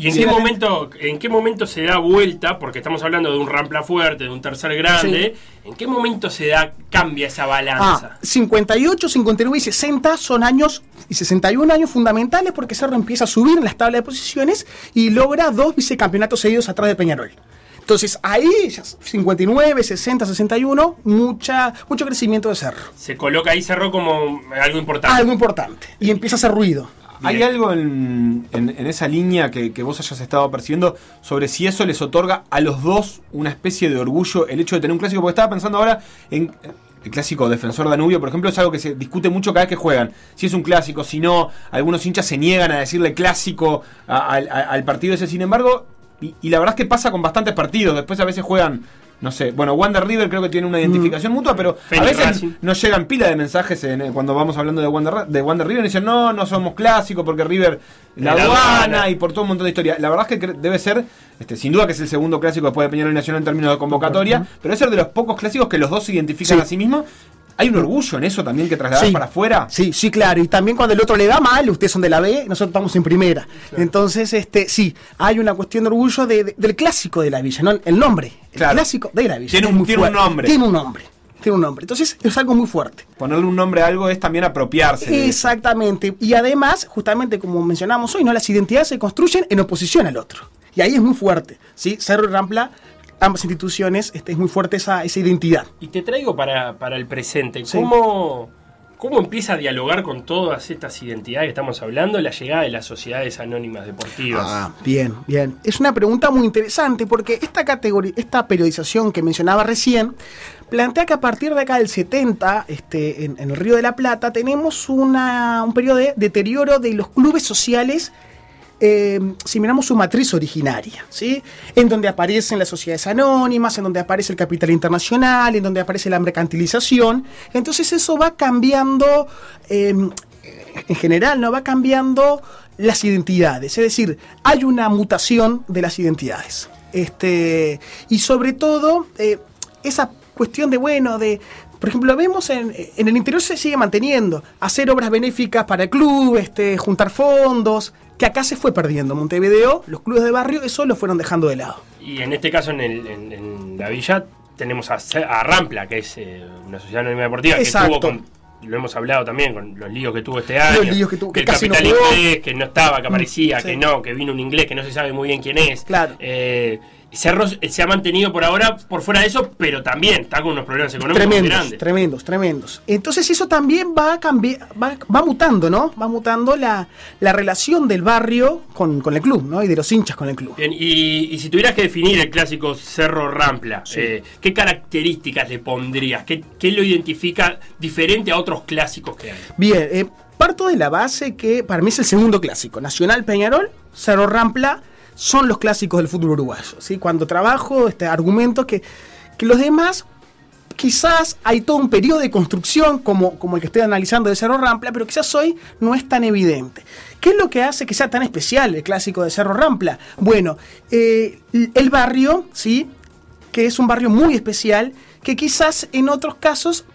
¿Y en Sí, qué momento, en qué momento se da vuelta? Porque estamos hablando de un rampla fuerte, de un tercer grande. ¿En qué momento se da, cambia esa balanza? Ah, 58, 59 y 60 son años, y 61 años fundamentales porque Cerro empieza a subir en las tablas de posiciones y logra dos vicecampeonatos seguidos atrás de Peñarol. Entonces ahí, ya 59, 60, 61, mucha, mucho crecimiento de Cerro. Se coloca ahí cerró como algo importante. Algo importante. Y empieza a hacer ruido. ¿Hay algo en, en- en esa línea que, que vos hayas estado percibiendo sobre si eso les otorga a los dos una especie de orgullo el hecho de tener un clásico? Porque estaba pensando ahora en el clásico defensor Danubio, por ejemplo, es algo que se discute mucho cada vez que juegan. Si es un clásico, si no, algunos hinchas se niegan a decirle clásico a- al- a- al partido ese. Sin embargo, y, y la verdad es que pasa con bastantes partidos. Después a veces juegan. No sé, bueno, Wander River creo que tiene una identificación mutua, pero a veces Racing. nos llegan pila de mensajes en- eh, cuando vamos hablando de Wander, de Wander River y dicen, no, no somos clásicos porque River la, La aduana aduana. y por todo un montón de historia. La verdad es que debe ser, este, sin duda que es el segundo clásico después de Peñarol Nacional en términos de convocatoria, pero debe ser de los pocos clásicos que los dos se identifican Sí. a sí mismos. ¿Hay un orgullo en eso también que trasladar Sí. para afuera? Sí, sí, claro. Y también cuando el otro le va mal, ustedes son de la B, nosotros estamos en primera. Entonces, este, sí, hay una cuestión de orgullo de- de- del clásico de la villa, ¿no? El nombre. El clásico de villa. Tiene un- muy tiene un nombre. Tiene un nombre. Tiene un nombre. Entonces, es algo muy fuerte. Ponerle un nombre a algo es también apropiarse. Exactamente. Y además, justamente como mencionamos hoy, ¿no? Las identidades se construyen en oposición al otro. Y ahí es muy fuerte. ¿sí? Cerro y Rampla, ambas instituciones, este, es muy fuerte esa, esa identidad. Y te traigo para, para el presente. Sí. ¿Cómo, ¿Cómo empieza a dialogar con todas estas identidades que estamos hablando la llegada de las sociedades anónimas deportivas? Ah, bien, bien. Es una pregunta muy interesante porque esta categoría, esta periodización que mencionaba recién, plantea que a partir de acá del 70, este, en, en el Río de la Plata, tenemos una, un periodo de deterioro de los clubes sociales eh, si miramos su matriz originaria, ¿sí? En donde aparecen las sociedades anónimas, en donde aparece el capital internacional, en donde aparece la mercantilización. Entonces eso va cambiando, eh, en general, ¿no? Va cambiando las identidades. Es decir, hay una mutación de las identidades. Este, y sobre todo, eh, esa cuestión de, bueno, de por ejemplo, vemos en, en, el interior se sigue manteniendo, hacer obras benéficas para el club, este, juntar fondos, que acá se fue perdiendo. Montevideo, los clubes de barrio, eso lo fueron dejando de lado. Y en este caso, en, el, en, en la villa, tenemos a, a Rampla, que es eh, una sociedad anónima deportiva, Exacto. que tuvo con, lo hemos hablado también con los líos que tuvo este año. Los líos que tuvo, que el casi no capital jugó. inglés, que no estaba, que aparecía, sí. que no, que vino un inglés que no se sabe muy bien quién es. Claro. Eh, Cerro se ha mantenido por ahora por fuera de eso, pero también está con unos problemas económicos muy Tremendos, grandes. tremendos, tremendos. Entonces eso también va a cambiar, va, va mutando, ¿no? Va mutando la, la relación del barrio con, con el club, ¿no? Y de los hinchas con el club. Bien, y, y si tuvieras que definir el clásico Cerro Rampla, eh, ¿qué características le pondrías? ¿Qué, ¿Qué lo identifica diferente a otros clásicos que hay? Bien, eh, parto de la base que para mí es el segundo clásico. Nacional Peñarol, Cerro Rampla son los clásicos del fútbol uruguayo. ¿sí? Cuando trabajo, este argumento que, que los demás, quizás hay todo un periodo de construcción como, como el que estoy analizando de Cerro Rampla, pero quizás hoy no es tan evidente. ¿Qué es lo que hace que sea tan especial el clásico de Cerro Rampla? Bueno, eh, el barrio, ¿sí? que es un barrio muy especial, que quizás en otros casos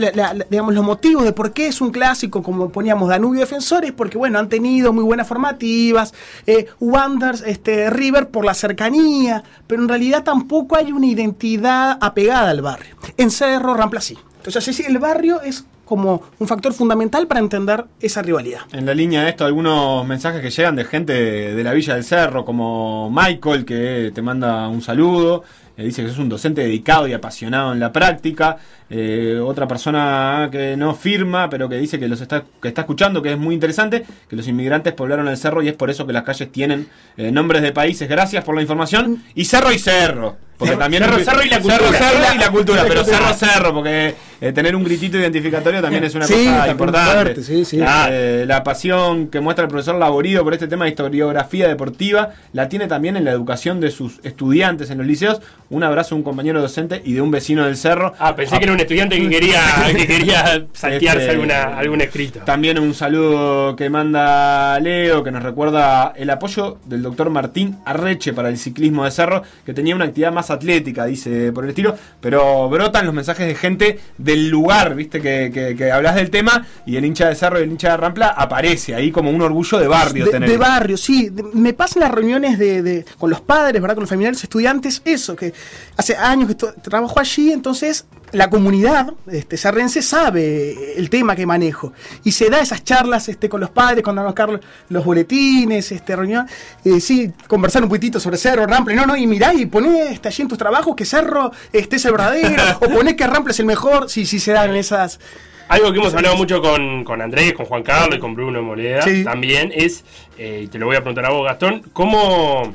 la, digamos, los motivos de por qué es un clásico, como poníamos Danubio Defensores, porque bueno, han tenido muy buenas formativas, eh, Wanderers, este, River por la cercanía, pero en realidad tampoco hay una identidad apegada al barrio. En Cerro, Rampla sí. Entonces, sí, el barrio es como un factor fundamental para entender esa rivalidad. En la línea de esto, algunos mensajes que llegan de gente de la Villa del Cerro, como Michael, que te manda un saludo. Eh, dice que es un docente dedicado y apasionado en la práctica. Eh, otra persona que no firma, pero que dice que los está, que está escuchando, que es muy interesante, que los inmigrantes poblaron el cerro y es por eso que las calles tienen eh, nombres de países. Gracias por la información. Y cerro y cerro. Porque Cerro, también cerro, cerro y la cultura. Cerro, cerro y la cultura, pero cerro, cerro, porque eh, tener un gritito identificatorio también es una Sí, cosa importante. fuerte, sí, sí. Ah, eh, la pasión que muestra el profesor Laborido por este tema de historiografía deportiva la tiene también en la educación de sus estudiantes en los liceos. Un abrazo a un compañero docente y de un vecino del cerro. Ah, pensé que era un estudiante que quería, [LAUGHS] que quería saltearse Este, alguna, algún escrito. También un saludo que manda Leo, que nos recuerda el apoyo del doctor Martín Arreche para el ciclismo de cerro, que tenía una actividad más atlética, dice por el estilo, pero brotan los mensajes de gente del lugar, viste, que, que, que hablas del tema, y el hincha de cerro y el hincha de Rampla aparece ahí como un orgullo de barrio de, tener. de barrio, sí. De- me pasan las reuniones de, de- con los padres, ¿verdad? Con los familiares, estudiantes, eso, que hace años que trabajo allí, entonces la comunidad este, sarrense sabe el tema que manejo. Y se da esas charlas este, con los padres, cuando a buscar los boletines, este, reunión, eh, sí, conversar un poquitito sobre Cerro, Rample, no, no, y mirá y poné este, allí en tus trabajos que Cerro este, es el verdadero, [LAUGHS] o poné que Rample es el mejor, sí, sí se dan esas... Algo que hemos hablado mucho con, con Andrés, con Juan Carlos y con Bruno Moleda Sí. también es, eh, y te lo voy a preguntar a vos, Gastón, ¿cómo,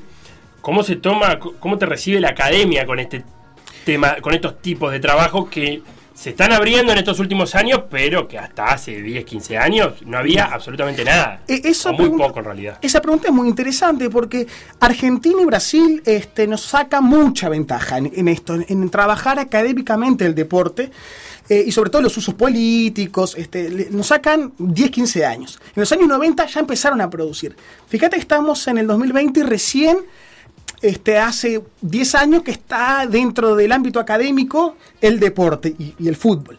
cómo se toma, cómo te recibe la academia con este tema, con estos tipos de trabajo que se están abriendo en estos últimos años, pero que hasta hace 10, 15 años no había absolutamente nada. Eh, esa o muy pregunta- poco en realidad. Esa pregunta es muy interesante porque Argentina y Brasil este, nos saca mucha ventaja en, en esto, en, en trabajar académicamente el deporte eh, y sobre todo los usos políticos. Este, le- nos sacan 10, 15 años. En los años 90 ya empezaron a producir. Fíjate que estamos en el 2020 y recién este, hace 10 años que está dentro del ámbito académico el deporte y, y el fútbol.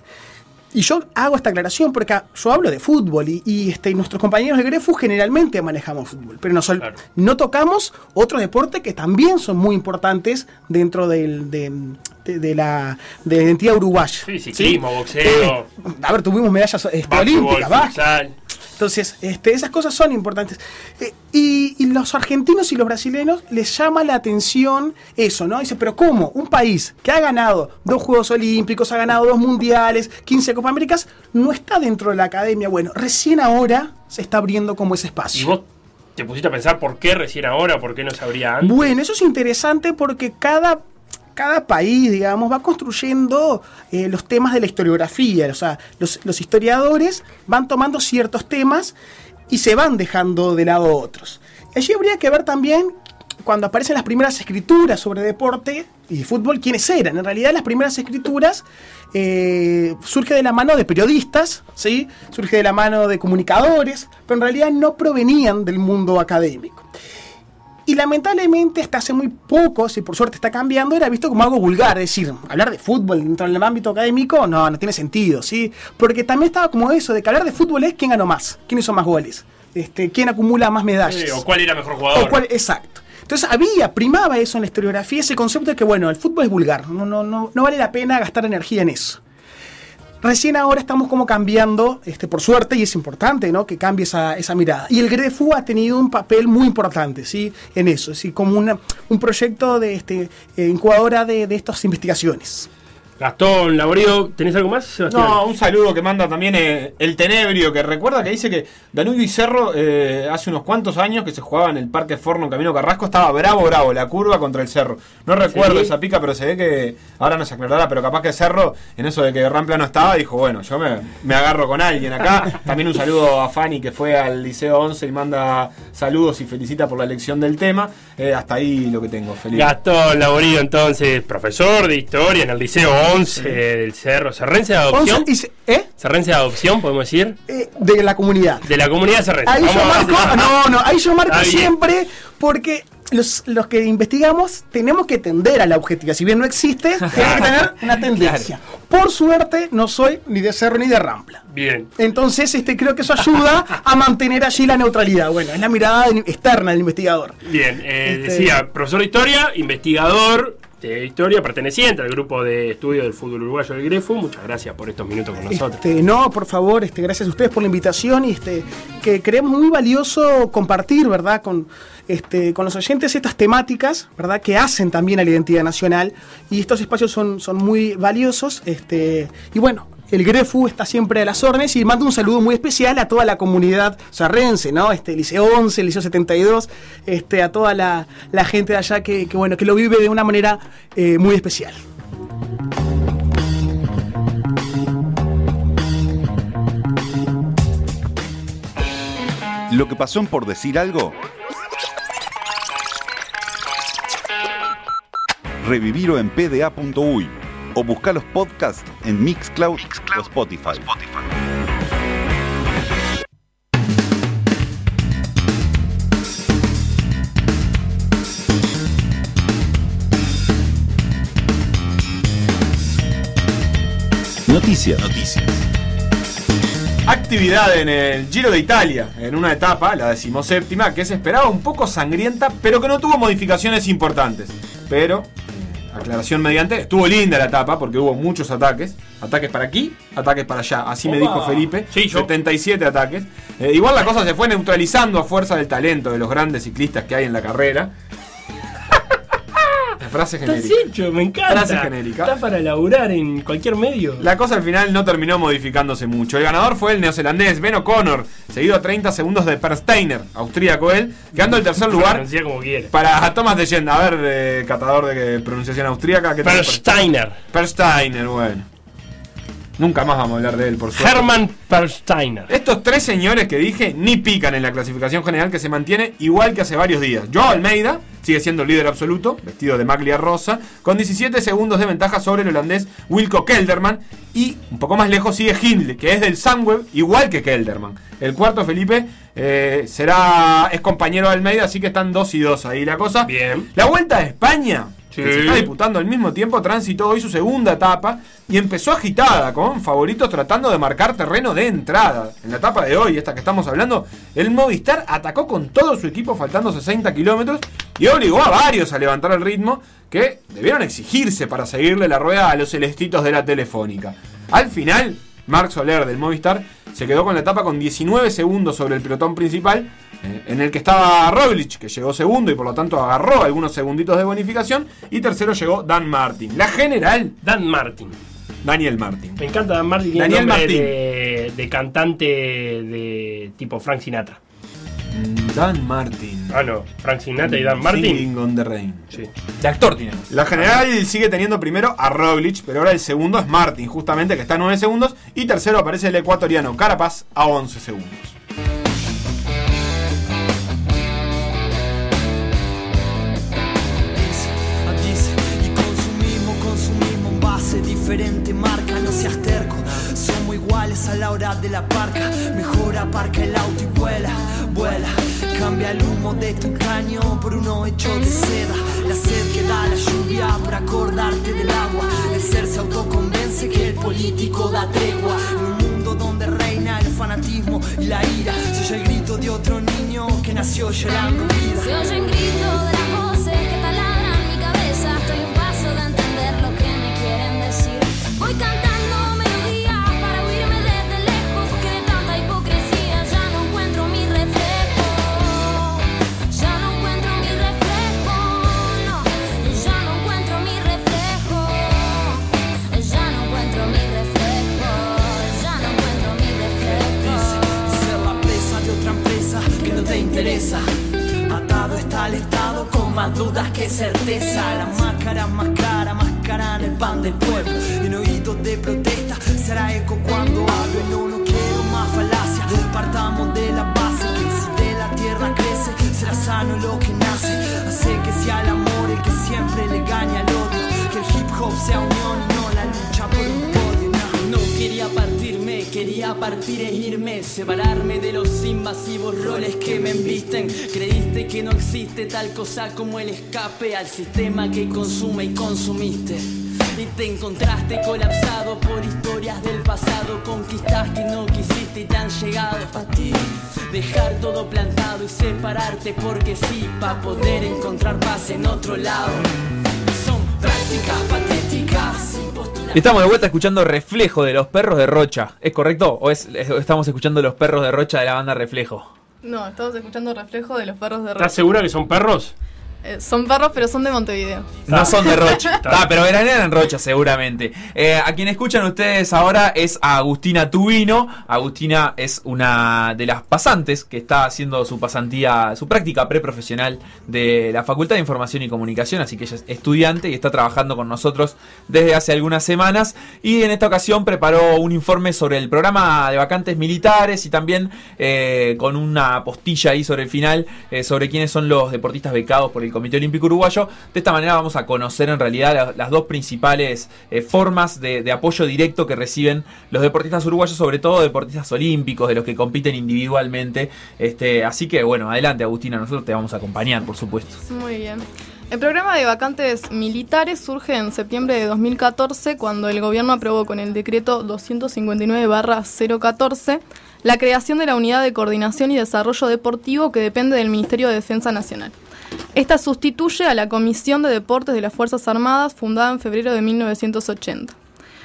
Y yo hago esta aclaración porque yo hablo de fútbol y, y, este, nuestros compañeros de Grefu generalmente manejamos fútbol, pero no, sol- Claro. no tocamos otros deportes que también son muy importantes dentro del- de, de- de la, de la identidad uruguaya. Sí, ciclismo, boxeo. Eh, a ver, tuvimos medallas este, olímpicas. Entonces, este, esas cosas son importantes. Eh, y, y los argentinos y los brasileños les llama la atención eso, ¿no? Dice, pero ¿cómo? Un país que ha ganado dos Juegos Olímpicos, ha ganado dos Mundiales, 15 Copa Américas, no está dentro de la academia. Bueno, recién ahora se está abriendo como ese Y espacio. vos te pusiste a pensar por qué recién ahora, por qué no se abría antes. Bueno, eso es interesante porque cada, cada país, digamos, va construyendo eh, los temas de la historiografía. O sea, los, historiadores van tomando ciertos temas y se van dejando de lado otros. Allí habría que ver también cuando aparecen las primeras escrituras sobre deporte y fútbol, quiénes eran. En realidad las primeras escrituras eh, surge de la mano de periodistas, ¿sí? surge de la mano de comunicadores, pero en realidad no provenían del mundo académico. Y lamentablemente hasta hace muy poco, si por suerte está cambiando, era visto como algo vulgar. Es decir, hablar de fútbol dentro del ámbito académico, no, no tiene sentido, ¿sí? Porque también estaba como eso, de que hablar de fútbol es quién ganó más, quién hizo más goles, este, quién acumula más medallas. Sí, o cuál era mejor jugador. O cuál- exacto. Entonces había, primaba eso en la historiografía, ese concepto de que, bueno, el fútbol es vulgar, no, no, no, no vale la pena gastar energía en eso. Recién ahora estamos como cambiando, este, por suerte, y es importante ¿no? que cambie esa, esa mirada. Y el Grefu ha tenido un papel muy importante ¿sí? en eso, ¿sí? como una- un proyecto de este, eh, incubadora de, de estas investigaciones. Gastón Laborío, ¿tenés algo más, Sebastián? No, un saludo que manda también eh, el Tenebrio, que recuerda que dice que Danubio y Cerro eh, hace unos cuantos años que se jugaba en el Parque Forno Camino Carrasco, estaba bravo, bravo, la curva contra el Cerro. No recuerdo Sí. esa pica, pero se ve que ahora no se aclarará, pero capaz que Cerro, en eso de que Rampla no estaba, dijo, bueno, yo me, me agarro con alguien acá. También un saludo a Fanny que fue al Liceo 11 y manda saludos y felicita por la elección del tema. Eh, hasta ahí lo que tengo, feliz. Gastón Laborío, entonces, profesor de historia en el Liceo 11 del Cerro. ¿Serrense de adopción? Once y se- ¿eh? ¿Serrense de adopción, podemos decir? Eh, de la comunidad. De la comunidad Serrense. Ahí yo Vamos marco, no, no, ahí yo marco siempre porque los, los que investigamos tenemos que tender a la objetividad. Si bien no existe, [LAUGHS] tenemos que tener una tendencia. Por suerte, no soy ni de cerro ni de rampla. Bien. Entonces, este, creo que eso ayuda a mantener allí la neutralidad. Bueno, es la mirada externa del investigador. Bien, eh, Este- decía, profesor de historia, investigador de historia, perteneciente al grupo de estudio del fútbol uruguayo del Grefu. Muchas gracias por estos minutos con nosotros. Este, no, por favor, este, gracias a ustedes por la invitación y este, que creemos muy valioso compartir, ¿verdad? Con, este, con los oyentes estas temáticas, ¿verdad? Que hacen también a la identidad nacional y estos espacios son, son muy valiosos. Este, y bueno, el Grefu está siempre a las órdenes y mando un saludo muy especial a toda la comunidad sarrense, ¿no? Este, Liceo 11, Liceo 72, este, a toda la, la gente de allá que, que, bueno, que lo vive de una manera eh, muy especial. Lo que pasó en por decir algo. Revivirlo en pda.uy o buscar los podcasts en Mixcloud, o Spotify. Noticias. Noticias. Actividad en el Giro de Italia, en una etapa, la decimoséptima, que se esperaba un poco sangrienta, pero que no tuvo modificaciones importantes. Pero, aclaración mediante, estuvo linda la etapa porque hubo muchos ataques. Ataques para aquí, ataques para allá. Así me dijo Felipe. Sí, yo. 77 ataques. Eh, igual la cosa se fue neutralizando a fuerza del talento de los grandes ciclistas que hay en la carrera. Frase Estás genérica. hecho, me encanta. Frase genérica. Está para laburar en cualquier medio. La cosa al final no terminó modificándose mucho. El ganador fue el neozelandés Ben O'Connor, seguido a 30 segundos de Per Steiner, austríaco él, quedando en tercer [LAUGHS] lugar como para Thomas de Yenda. A ver, eh, catador de pronunciación austríaca. ¿qué tal? Per Steiner. Per Steiner, bueno. Nunca más vamos a hablar de él, por suerte. Hermann Per Steiner. Estos tres señores que dije ni pican en la clasificación general que se mantiene igual que hace varios días. Joe Almeida sigue siendo el líder absoluto, vestido de maglia rosa, con 17 segundos de ventaja sobre el holandés Wilco Kelderman. Y un poco más lejos sigue Hindley, que es del Sunweb, igual que Kelderman. El cuarto, Felipe, eh, será es compañero de Almeida, así que están dos y dos ahí la cosa. Bien. La vuelta a España, Que se está disputando al mismo tiempo, transitó hoy su segunda etapa y empezó agitada, con favoritos tratando de marcar terreno de entrada. En la etapa de hoy, esta que estamos hablando, el Movistar atacó con todo su equipo faltando 60 kilómetros y obligó a varios a levantar el ritmo que debieron exigirse para seguirle la rueda a los celestitos de la telefónica. Al final, Marc Soler del Movistar se quedó con la etapa con 19 segundos sobre el pelotón principal, eh, en el que estaba Roglic, que llegó segundo y por lo tanto agarró algunos segunditos de bonificación, y tercero llegó Dan Martin. La general, Dan Martin. Daniel Martin. Me encanta Dan Martin. Tiene Daniel nombre Martín. De, de cantante de tipo Frank Sinatra. Mm, Dan Martin. Ah, no. Frank Sinatra y Dan Martin. Singing on the Rain. Sí. De actor tiene. La general sigue teniendo primero a Roglic, pero ahora el segundo es Martin, justamente que está a 9 segundos. Y tercero aparece el ecuatoriano Carapaz a 11 segundos. De la parca. Mejor aparca el auto y vuela, vuela. Cambia el humo de tu caño por uno hecho de seda. La sed que da la lluvia para acordarte del agua. El ser se autoconvence que el político da tregua. En un mundo donde reina el fanatismo y la ira. Se oye el grito de otro niño que nació llorando vida. Interesa. Atado está al Estado con más dudas que certeza. La máscara más cara, máscara en el pan del pueblo. En oídos de protesta será eco cuando hablo. No, no quiero más falacia. Partamos de la base que si de la tierra crece, será sano lo que nace. Hace que sea el amor el que siempre le gane al odio. Que el hip hop sea unión y no la lucha por un quería partirme, quería partir e irme, separarme de los invasivos roles que me embisten. Creíste que no existe tal cosa como el escape al sistema que consume y consumiste. Y te encontraste colapsado por historias del pasado, conquistas que no quisiste y te han llegado a ti. Dejar todo plantado y separarte porque sí, para poder encontrar paz en otro lado. Son prácticas patéticas. Estamos de vuelta escuchando Reflejo de los perros de Rocha. ¿Es correcto? ¿O es, es- estamos escuchando los perros de Rocha de la banda Reflejo? No, estamos escuchando reflejo de los perros de ¿Estás Rocha. segura que son perros? Eh, son perros, pero son de Montevideo. No son de Rocha. [LAUGHS] Ah, pero veranean en Rocha seguramente. Eh, a quien escuchan ustedes ahora es a Agustina Tubino. Agustina es una de las pasantes que está haciendo su pasantía, su práctica preprofesional de la Facultad de Información y Comunicación, así que ella es estudiante y está trabajando con nosotros desde hace algunas semanas. Y en esta ocasión preparó un informe sobre el programa de vacantes militares y también eh, con una postilla ahí sobre el final eh, sobre quiénes son los deportistas becados por el Comité Olímpico Uruguayo. De esta manera vamos a conocer en realidad la- las dos principales eh, formas de, de apoyo directo que reciben los deportistas uruguayos, sobre todo deportistas olímpicos, de los que compiten individualmente. Este, así que bueno, adelante Agustina, nosotros te vamos a acompañar, por supuesto. Muy bien. El programa de vacantes militares surge en septiembre de 2014 cuando el gobierno aprobó con el decreto 259-014 la creación de la Unidad de Coordinación y Desarrollo Deportivo que depende del Ministerio de Defensa Nacional. Esta sustituye a la Comisión de Deportes de las Fuerzas Armadas fundada en febrero de 1980.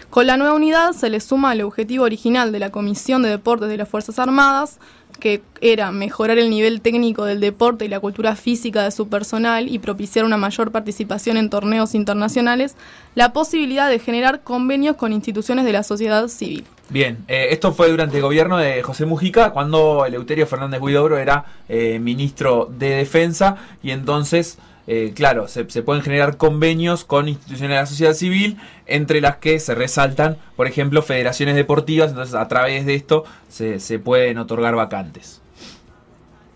Con la nueva unidad se le suma al objetivo original de la Comisión de Deportes de las Fuerzas Armadas, que era mejorar el nivel técnico del deporte y la cultura física de su personal y propiciar una mayor participación en torneos internacionales, la posibilidad de generar convenios con instituciones de la sociedad civil. Bien, eh, esto fue durante el gobierno de José Mujica, cuando Eleuterio Fernández Huidobro era eh, ministro de Defensa, y entonces, eh, claro, se, pueden generar convenios con instituciones de la sociedad civil, entre las que se resaltan, por ejemplo, federaciones deportivas, entonces a través de esto se, se pueden otorgar vacantes.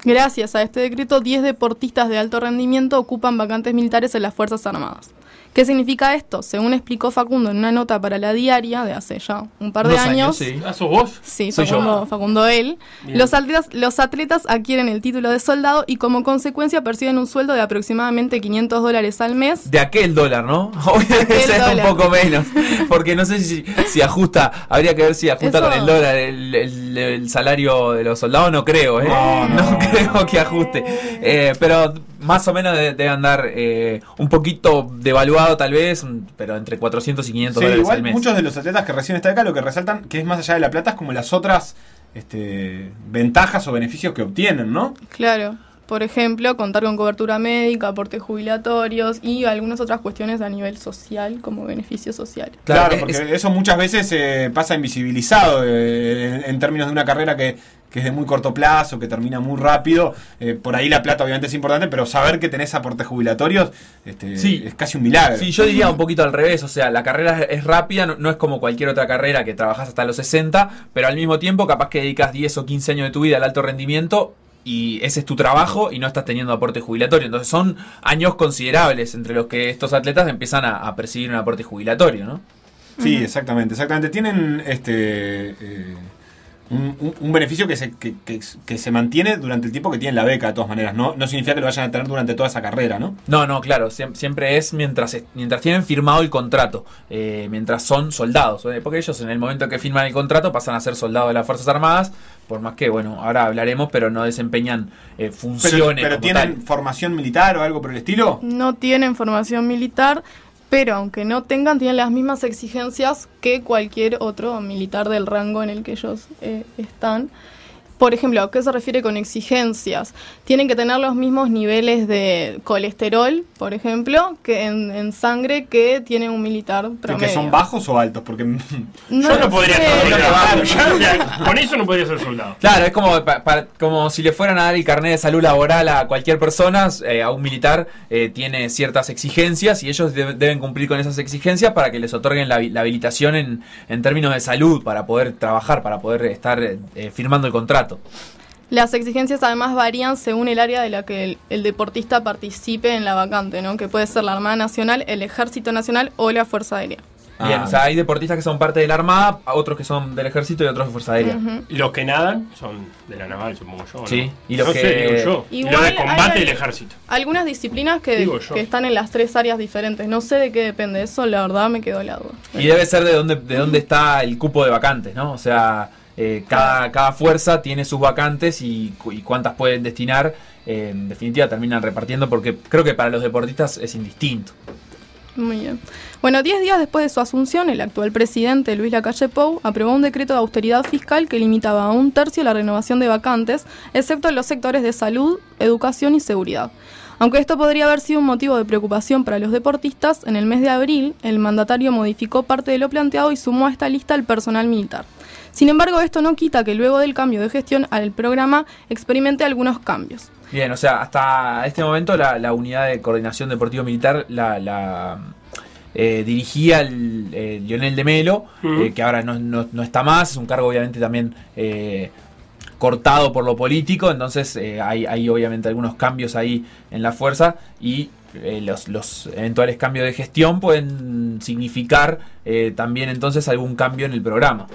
Gracias a este decreto, 10 deportistas de alto rendimiento ocupan vacantes militares en las Fuerzas Armadas. ¿Qué significa esto? Según explicó Facundo en una nota para la diaria de hace ya un par de Dos años. sí. ¿Ah, sos vos? Sí, Soy yo. Facundo, Facundo él. Bien. Los atletas, los atletas adquieren el título de soldado y como consecuencia perciben un sueldo de aproximadamente 500 dólares al mes. De aquel dólar, ¿no? [LAUGHS] Obviamente es un poco menos. Porque no sé si, si ajusta, habría que ver si ajusta Eso- con el dólar el, el- el salario de los soldados, no creo, ¿eh? No, [LAUGHS] creo que ajuste. Eh, pero más o menos de- debe andar eh, un poquito devaluado tal vez, pero entre 400 y 500 Sí, dólares igual al mes. muchos de los atletas que reciben esta beca lo que resaltan que es más allá de la plata es como las otras este, ventajas o beneficios que obtienen, ¿no? Claro. Por ejemplo, contar con cobertura médica, aportes jubilatorios y algunas otras cuestiones a nivel social como beneficios sociales. Claro, porque es- eso muchas veces eh, pasa invisibilizado eh, en, en términos de una carrera que, que es de muy corto plazo, que termina muy rápido. Eh, por ahí la plata obviamente es importante, pero saber que tenés aportes jubilatorios este, Sí. es casi un milagro. Sí, yo diría un poquito al revés, o sea, la carrera es rápida, no, no es como cualquier otra carrera que trabajas hasta los 60, pero al mismo tiempo capaz que dedicas 10 o 15 años de tu vida al alto rendimiento y ese es tu trabajo y no estás teniendo aporte jubilatorio. Entonces son años considerables entre los que estos atletas empiezan a, a percibir un aporte jubilatorio, ¿no? Sí, exactamente, exactamente. Tienen este eh, un, un- un beneficio que se, que, que- que se mantiene durante el tiempo que tienen la beca, de todas maneras. No, no significa que lo vayan a tener durante toda esa carrera, ¿no? No, no, claro, siem- siempre es mientras, es- mientras tienen firmado el contrato, eh, mientras son soldados, eh, porque ellos en el momento que firman el contrato pasan a ser soldados de las Fuerzas Armadas, por más que, bueno, ahora hablaremos, pero no desempeñan eh, Pero, funciones. pero como tienen tal. formación militar o algo por el estilo. No tienen formación militar, pero aunque no tengan, tienen las mismas exigencias que cualquier otro militar del rango en el que ellos eh, están. Por ejemplo, ¿a qué se refiere con exigencias? Tienen que tener los mismos niveles de colesterol, por ejemplo, que en, en sangre que tiene un militar ¿Que- promedio. ¿Que son bajos o altos? Porque No [LAUGHS] Yo no podría ser soldado. [LAUGHS] Con eso no podría ser soldado. Claro, es como, pa- pa- como si le fueran a dar el carnet de salud laboral a cualquier persona, eh, a un militar eh, tiene ciertas exigencias y ellos debe- deben cumplir con esas exigencias para que les otorguen la, habi- la habilitación en, en términos de salud, para poder trabajar, para poder estar eh, firmando el contrato. Las exigencias además varían según el área de la que el, el deportista participe en la vacante, ¿no? Que puede ser la Armada Nacional, el Ejército Nacional o la Fuerza Aérea. Bien, Ah. o sea, hay deportistas que son parte de la Armada, otros que son del ejército y otros de Fuerza Aérea. Ujú. Los que nadan son de la naval, supongo yo. ¿no? Sí, y los no que- sé, digo yo. Y Igual los de combate del ejército. Algunas disciplinas que están en las tres áreas diferentes. No sé de qué depende. Eso la verdad me quedó la duda. Y debe ser de dónde, de dónde está el cupo de vacantes, ¿no? O sea, eh, cada, cada fuerza tiene sus vacantes y, cu- y cuántas pueden destinar. eh, en definitiva, terminan repartiendo porque creo que para los deportistas es indistinto. Muy bien. Bueno, 10 días después de su asunción, el actual presidente, Luis Lacalle Pou, aprobó un decreto de austeridad fiscal que limitaba a un tercio la renovación de vacantes, excepto en los sectores de salud, educación y seguridad. Aunque esto podría haber sido un motivo de preocupación para los deportistas, en el mes de abril el mandatario modificó parte de lo planteado y sumó a esta lista al personal militar. Sin embargo, esto no quita que luego del cambio de gestión al programa experimente algunos cambios. Bien, o sea, hasta este momento la, la unidad de coordinación deportivo militar la, la, eh, dirigía el, eh, Lionel de Melo, eh, que ahora no, no- no está más, es un cargo obviamente también eh, cortado por lo político, entonces eh, hay, hay obviamente algunos cambios ahí en la fuerza y eh, los, los eventuales cambios de gestión pueden significar eh, también entonces algún cambio en el programa.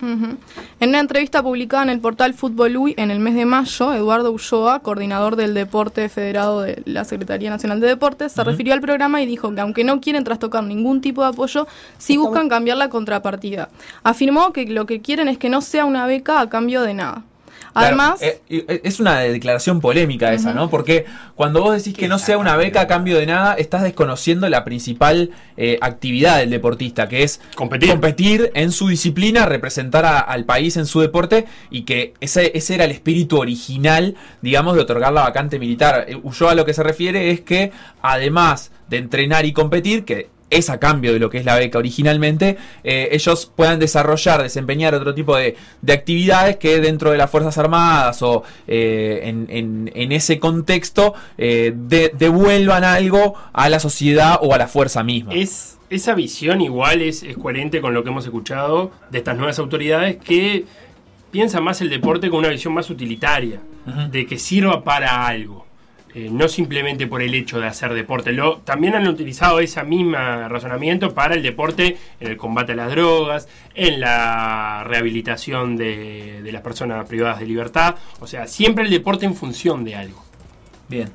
En una entrevista publicada en el portal Fútbol UI en el mes de mayo, Eduardo Ulloa, coordinador del deporte federado de la Secretaría Nacional de Deportes, se refirió al programa y dijo que aunque no quieren trastocar ningún tipo de apoyo, sí buscan cambiar la contrapartida. Afirmó que lo que quieren es que no sea una beca a cambio de nada. Además, Claro, eh, eh, es una declaración polémica esa. ¿no? Porque cuando vos decís que no sea una beca a cambio de nada, estás desconociendo la principal eh, actividad del deportista, que es Competir. competir en su disciplina, representar a- al país en su deporte y que ese, ese era el espíritu original, digamos, de otorgar la vacante militar. Eh, Ulloa a lo que se refiere es que además de entrenar y competir, que es a cambio de lo que es la beca originalmente, eh, ellos puedan desarrollar, desempeñar otro tipo de, de actividades que dentro de las Fuerzas Armadas o eh, en, en- en ese contexto eh, de- devuelvan algo a la sociedad o a la fuerza misma. Es, esa visión igual es, es coherente con lo que hemos escuchado de estas nuevas autoridades que piensan más el deporte con una visión más utilitaria, de que sirva para algo. Eh, no simplemente por el hecho de hacer deporte. Lo, también han utilizado ese mismo razonamiento para el deporte en el combate a las drogas, en la rehabilitación de, de las personas privadas de libertad. O sea, siempre el deporte en función de algo. Bien.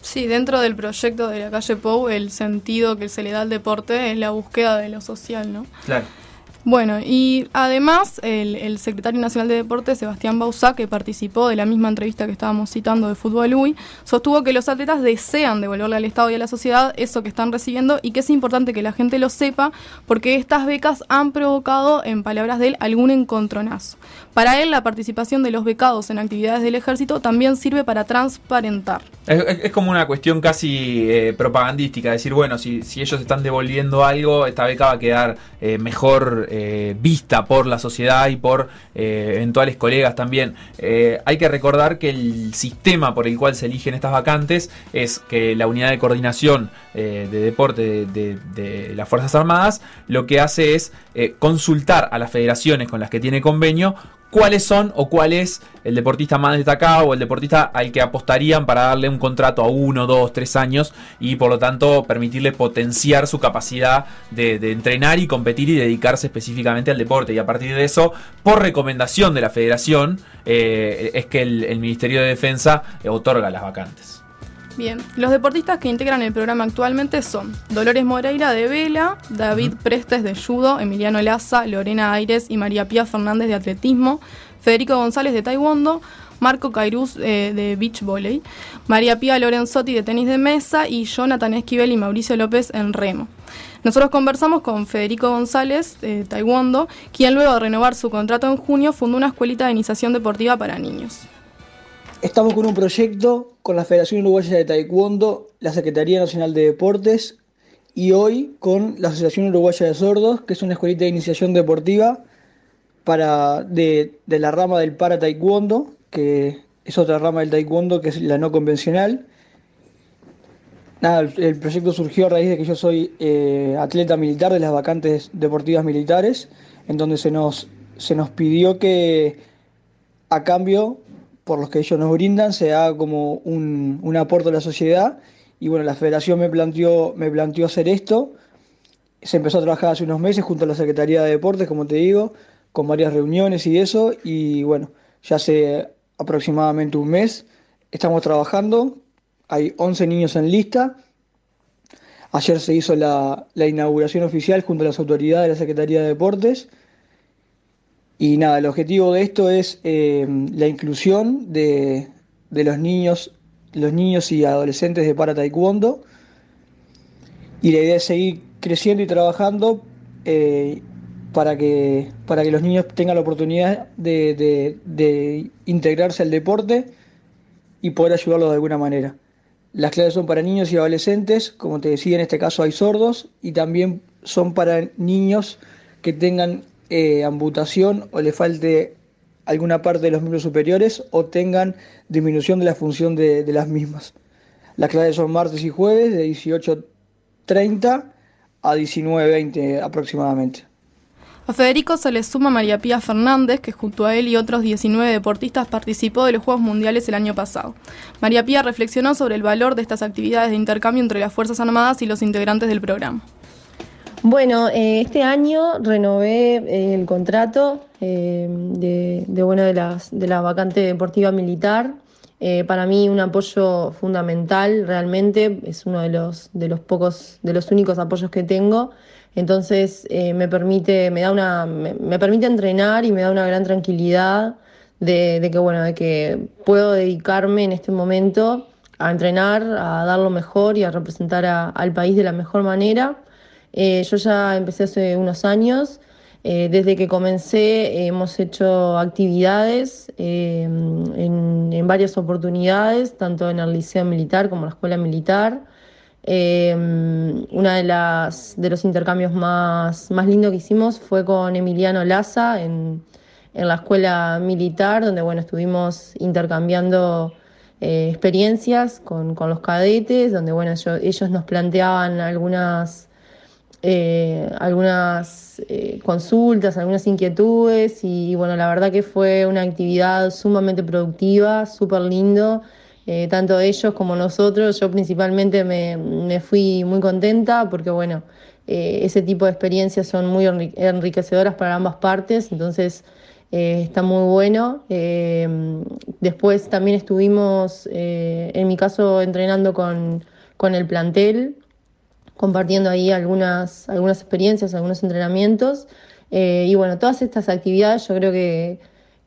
sí, dentro del proyecto de la calle Pou, el sentido que se le da al deporte es la búsqueda de lo social, ¿no? Claro. Bueno, y además el, el secretario nacional de Deportes, Sebastián Bausá, que participó de la misma entrevista que estábamos citando de Fútbol UI, sostuvo que los atletas desean devolverle al Estado y a la sociedad eso que están recibiendo y que es importante que la gente lo sepa porque estas becas han provocado, en palabras de él, algún encontronazo. Para él, la participación de los becados en actividades del ejército también sirve para transparentar. Es, como una cuestión casi eh, propagandística, decir, bueno, si, si ellos están devolviendo algo, esta beca va a quedar eh, mejor eh, vista por la sociedad y por eventuales colegas también. Hay que recordar que el sistema por el cual se eligen estas vacantes es que la unidad de coordinación de deporte de, las Fuerzas Armadas lo que hace es consultar a las federaciones con las que tiene convenio cuáles son o cuál es el deportista más destacado o el deportista al que apostarían para darle un contrato a uno, dos, tres años y por lo tanto permitirle potenciar su capacidad de, entrenar y competir y dedicarse específicamente al deporte. Y a partir de eso, por recomendación de la federación, eh, es que el, el Ministerio de Defensa eh, otorga las vacantes. Bien, los deportistas que integran el programa actualmente son Dolores Moreira de Vela, David Prestes de Judo, Emiliano Laza, Lorena Aires y María Pía Fernández de Atletismo, Federico González de Taekwondo, Marco Cairuz eh, de Beach Volley, María Pía Lorenzotti de Tenis de Mesa y Jonathan Esquivel y Mauricio López en Remo. Nosotros conversamos con Federico González de Taekwondo, quien luego de renovar su contrato en junio fundó una escuelita de iniciación deportiva para niños. Estamos con un proyecto con la Federación Uruguaya de Taekwondo, la Secretaría Nacional de Deportes y hoy con la Asociación Uruguaya de Sordos, que es una escuelita de iniciación deportiva para, de, la rama del para taekwondo, que es otra rama del taekwondo que es la no convencional. Nada, el, el proyecto surgió a raíz de que yo soy eh, atleta militar de las vacantes deportivas militares, en donde se nos, se nos pidió que a cambio por los que ellos nos brindan se haga como un, un aporte a la sociedad y bueno, la federación me planteó, me planteó hacer esto. Se empezó a trabajar hace unos meses junto a la Secretaría de Deportes, como te digo, con varias reuniones y eso. Y bueno, ya hace aproximadamente un mes estamos trabajando. Hay 11 niños en lista. Ayer se hizo la, la inauguración oficial junto a las autoridades de la Secretaría de Deportes. Y nada, el objetivo de esto es eh, la inclusión de, de los niños, los niños y adolescentes de para taekwondo. Y la idea es seguir creciendo y trabajando eh, para, que, para que los niños tengan la oportunidad de, de- de integrarse al deporte y poder ayudarlos de alguna manera. Las clases son para niños y adolescentes, como te decía, en este caso hay sordos, y también son para niños que tengan eh, amputación o le falte alguna parte de los miembros superiores o tengan disminución de la función de, de las mismas. Las clases son martes y jueves de 18.30 a 19.20 aproximadamente. A Federico se le suma María Pía Fernández, que junto a él y otros 19 deportistas participó de los Juegos Mundiales el año pasado. María Pía reflexionó sobre el valor de estas actividades de intercambio entre las Fuerzas Armadas y los integrantes del programa. Bueno, eh, este año renové eh, el contrato eh, de, de, bueno, de, las, la vacante deportiva militar. Eh, para mí un apoyo fundamental realmente, es uno de los, de los pocos, de los únicos apoyos que tengo. Entonces me permite, me da una, me, permite entrenar y me da una gran tranquilidad de, de que bueno, de que puedo dedicarme en este momento a entrenar, a dar lo mejor y a representar a- al país de la mejor manera. Eh, yo ya empecé hace unos años. eh, desde que comencé eh, hemos hecho actividades eh, en, en varias oportunidades, tanto en el Liceo Militar como en la Escuela Militar. Eh, una de de los intercambios más, más lindos que hicimos fue con Emiliano Laza en, en la escuela militar, donde bueno, estuvimos intercambiando experiencias con, con los cadetes, donde bueno, ellos nos planteaban algunas eh, algunas eh, consultas, algunas inquietudes y, bueno, la verdad que fue una actividad sumamente productiva, súper lindo, eh, tanto ellos como nosotros. Yo principalmente me, me fui muy contenta porque bueno, ese tipo de experiencias son muy enri- enriquecedoras para ambas partes, entonces está muy bueno. Después también estuvimos, en mi caso, entrenando con, con el plantel compartiendo ahí algunas, algunas experiencias, algunos entrenamientos. Eh, y bueno, todas estas actividades yo creo que,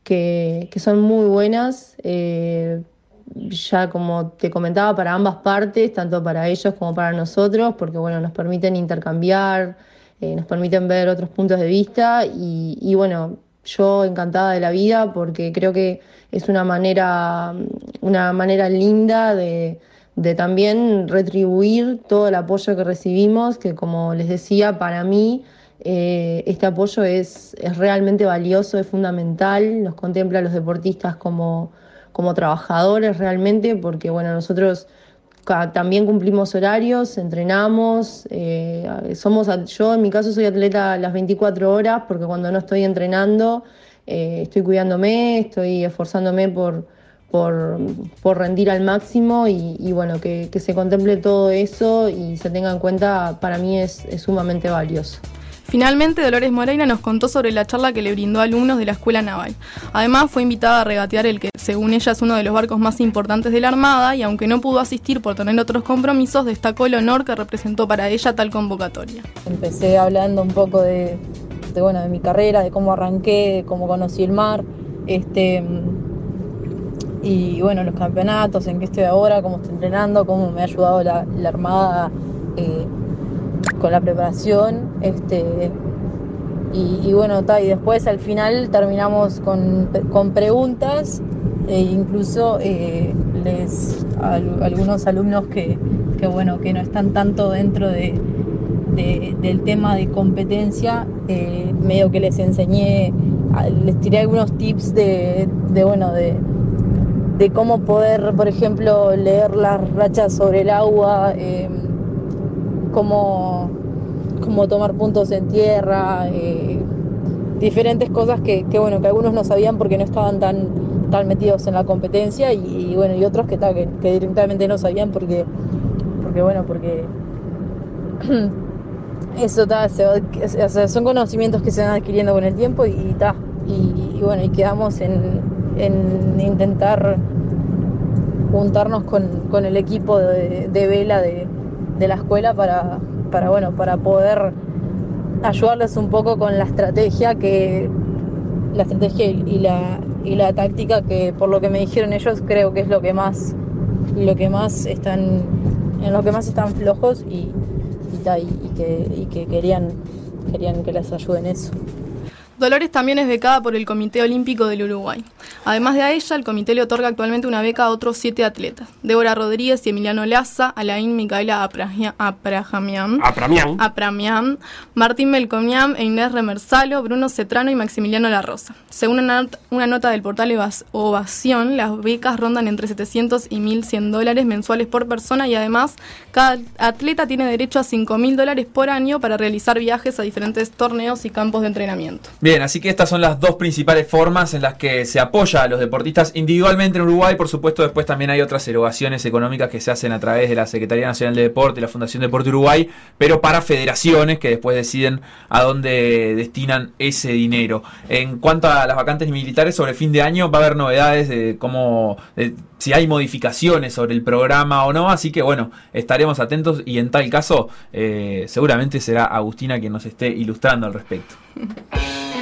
que, son muy buenas, eh, ya como te comentaba, para ambas partes, tanto para ellos como para nosotros, porque bueno, nos permiten intercambiar, eh, nos permiten ver otros puntos de vista y, y bueno, yo encantada de la vida porque creo que es una manera, una manera linda de, de también retribuir todo el apoyo que recibimos, que como les decía, para mí eh, este apoyo es, es realmente valioso, es fundamental, nos contempla a los deportistas como, como trabajadores realmente, porque bueno, nosotros también cumplimos horarios, entrenamos, eh, somos, yo en mi caso soy atleta las 24 horas, porque cuando no estoy entrenando eh, estoy cuidándome, estoy esforzándome por, por, por rendir al máximo y, y bueno, que, que se contemple todo eso y se tenga en cuenta, para mí es, es sumamente valioso. Finalmente, Dolores Moreira nos contó sobre la charla que le brindó a alumnos de la Escuela Naval. Además, fue invitada a regatear el que, según ella, es uno de los barcos más importantes de la Armada y aunque no pudo asistir por tener otros compromisos, destacó el honor que representó para ella tal convocatoria. Empecé hablando un poco de, de, bueno, de mi carrera, de cómo arranqué, de cómo conocí el mar, este, y bueno, los campeonatos, en qué estoy ahora, cómo estoy entrenando, cómo me ha ayudado la, Armada eh, con la preparación. Este, y, bueno, ta, y después al final terminamos con, con preguntas, e incluso eh, les, a, algunos alumnos que, que, bueno, que no están tanto dentro de, de, del tema de competencia, eh, medio que les enseñé, les tiré algunos tips de, de bueno, de, de cómo poder, por ejemplo, leer las rachas sobre el agua, eh, cómo, cómo, tomar puntos en tierra, eh, diferentes cosas que, bueno, que algunos no sabían porque no estaban tan, tan metidos en la competencia y, bueno, y otros que, que, que, directamente no sabían porque, porque bueno, porque [CLEARS THROAT] eso ta, o sea, son conocimientos que se van adquiriendo con el tiempo y, ta, y bueno, y quedamos en, en intentar juntarnos con, con el equipo de, vela de, de, la escuela para, para, bueno, para poder ayudarles un poco con la estrategia que la estrategia y la, y la táctica que por lo que me dijeron ellos creo que es lo que más lo que más están en lo que más están flojos y, y, que, y que querían querían que les ayuden eso. Dolores también es becada por el Comité Olímpico del Uruguay. Además de a ella, el comité le otorga actualmente una beca a otros siete atletas. Débora Rodríguez y Emiliano Laza, Alain Micaela Apramian, Apramian. Martín Melcomian e Inés Remersalo, Bruno Cetrano y Maximiliano La Rosa. Según una, not una nota del portal Ovación, las becas rondan entre 700 y 1.100 dólares mensuales por persona y además cada atleta tiene derecho a 5.000 dólares por año para realizar viajes a diferentes torneos y campos de entrenamiento. Bien, así que estas son las dos principales formas en las que se apoya a los deportistas individualmente en Uruguay. Por supuesto, después también hay otras erogaciones económicas que se hacen a través de la Secretaría Nacional de Deporte y la Fundación Deporte Uruguay, pero para federaciones que después deciden a dónde destinan ese dinero. En cuanto a las vacantes militares sobre fin de año, va a haber novedades de cómo, si hay modificaciones sobre el programa o no. Así que bueno, estaremos atentos y en tal caso, eh, seguramente será Agustina quien nos esté ilustrando al respecto. [LAUGHS]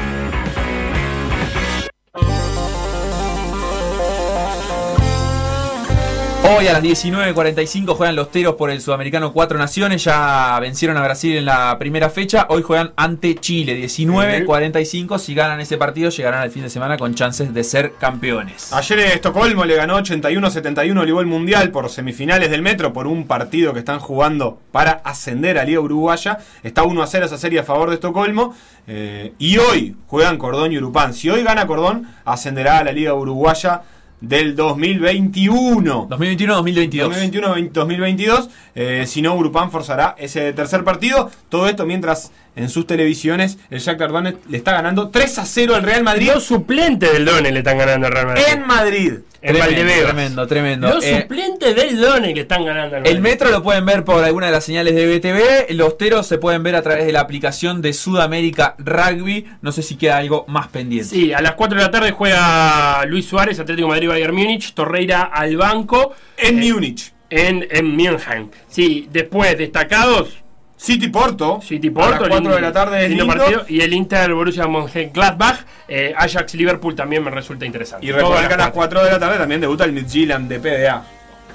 Hoy a las 19.45 juegan los Teros por el Sudamericano Cuatro Naciones. Ya vencieron a Brasil en la primera fecha. Hoy juegan ante Chile. 19.45. Si ganan ese partido, llegarán al fin de semana con chances de ser campeones. Ayer Estocolmo le ganó 81-71 al nivel mundial por semifinales del Metro por un partido que están jugando para ascender a Liga Uruguaya. Está 1 a 0 esa serie a favor de Estocolmo. Eh, y hoy juegan Cordón y Urupán. Si hoy gana Cordón, ascenderá a la Liga Uruguaya del 2021. 2021-2022. 2021-2022. Eh, si no, Urupán forzará ese tercer partido. Todo esto mientras en sus televisiones el Jack Dardonet le está ganando 3 a 0 al Real Madrid. Los suplentes del Done le están ganando al Real Madrid. En Madrid. En Valdebebas. Tremendo, tremendo. Los eh, suplentes del Done le están ganando al El Metro lo pueden ver por alguna de las señales de BTV. Los Teros se pueden ver a través de la aplicación de Sudamérica Rugby. No sé si queda algo más pendiente. Sí, a las 4 de la tarde juega Luis Suárez, Atlético Madrid Bayern Múnich, Torreira al banco. En eh, Múnich. En, en München. Sí, después destacados. City Porto. City Porto. A las 4 de la tarde. Lindo partido. Y el Inter Borussia Mönchengladbach. Eh, Ajax Liverpool también me resulta interesante. Y recuerda que a las 4 de la tarde también debuta el Midtjylland de PDA.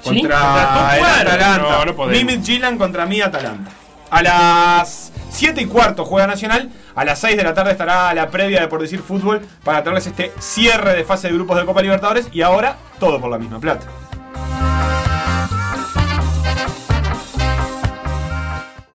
¿Sí? Contra el Atalanta. No, no mi Midtjylland contra mi Atalanta. A las 7 y cuarto juega Nacional. A las 6 de la tarde estará la previa de Por Decir Fútbol para traerles este cierre de fase de grupos de Copa Libertadores. Y ahora todo por la misma plata.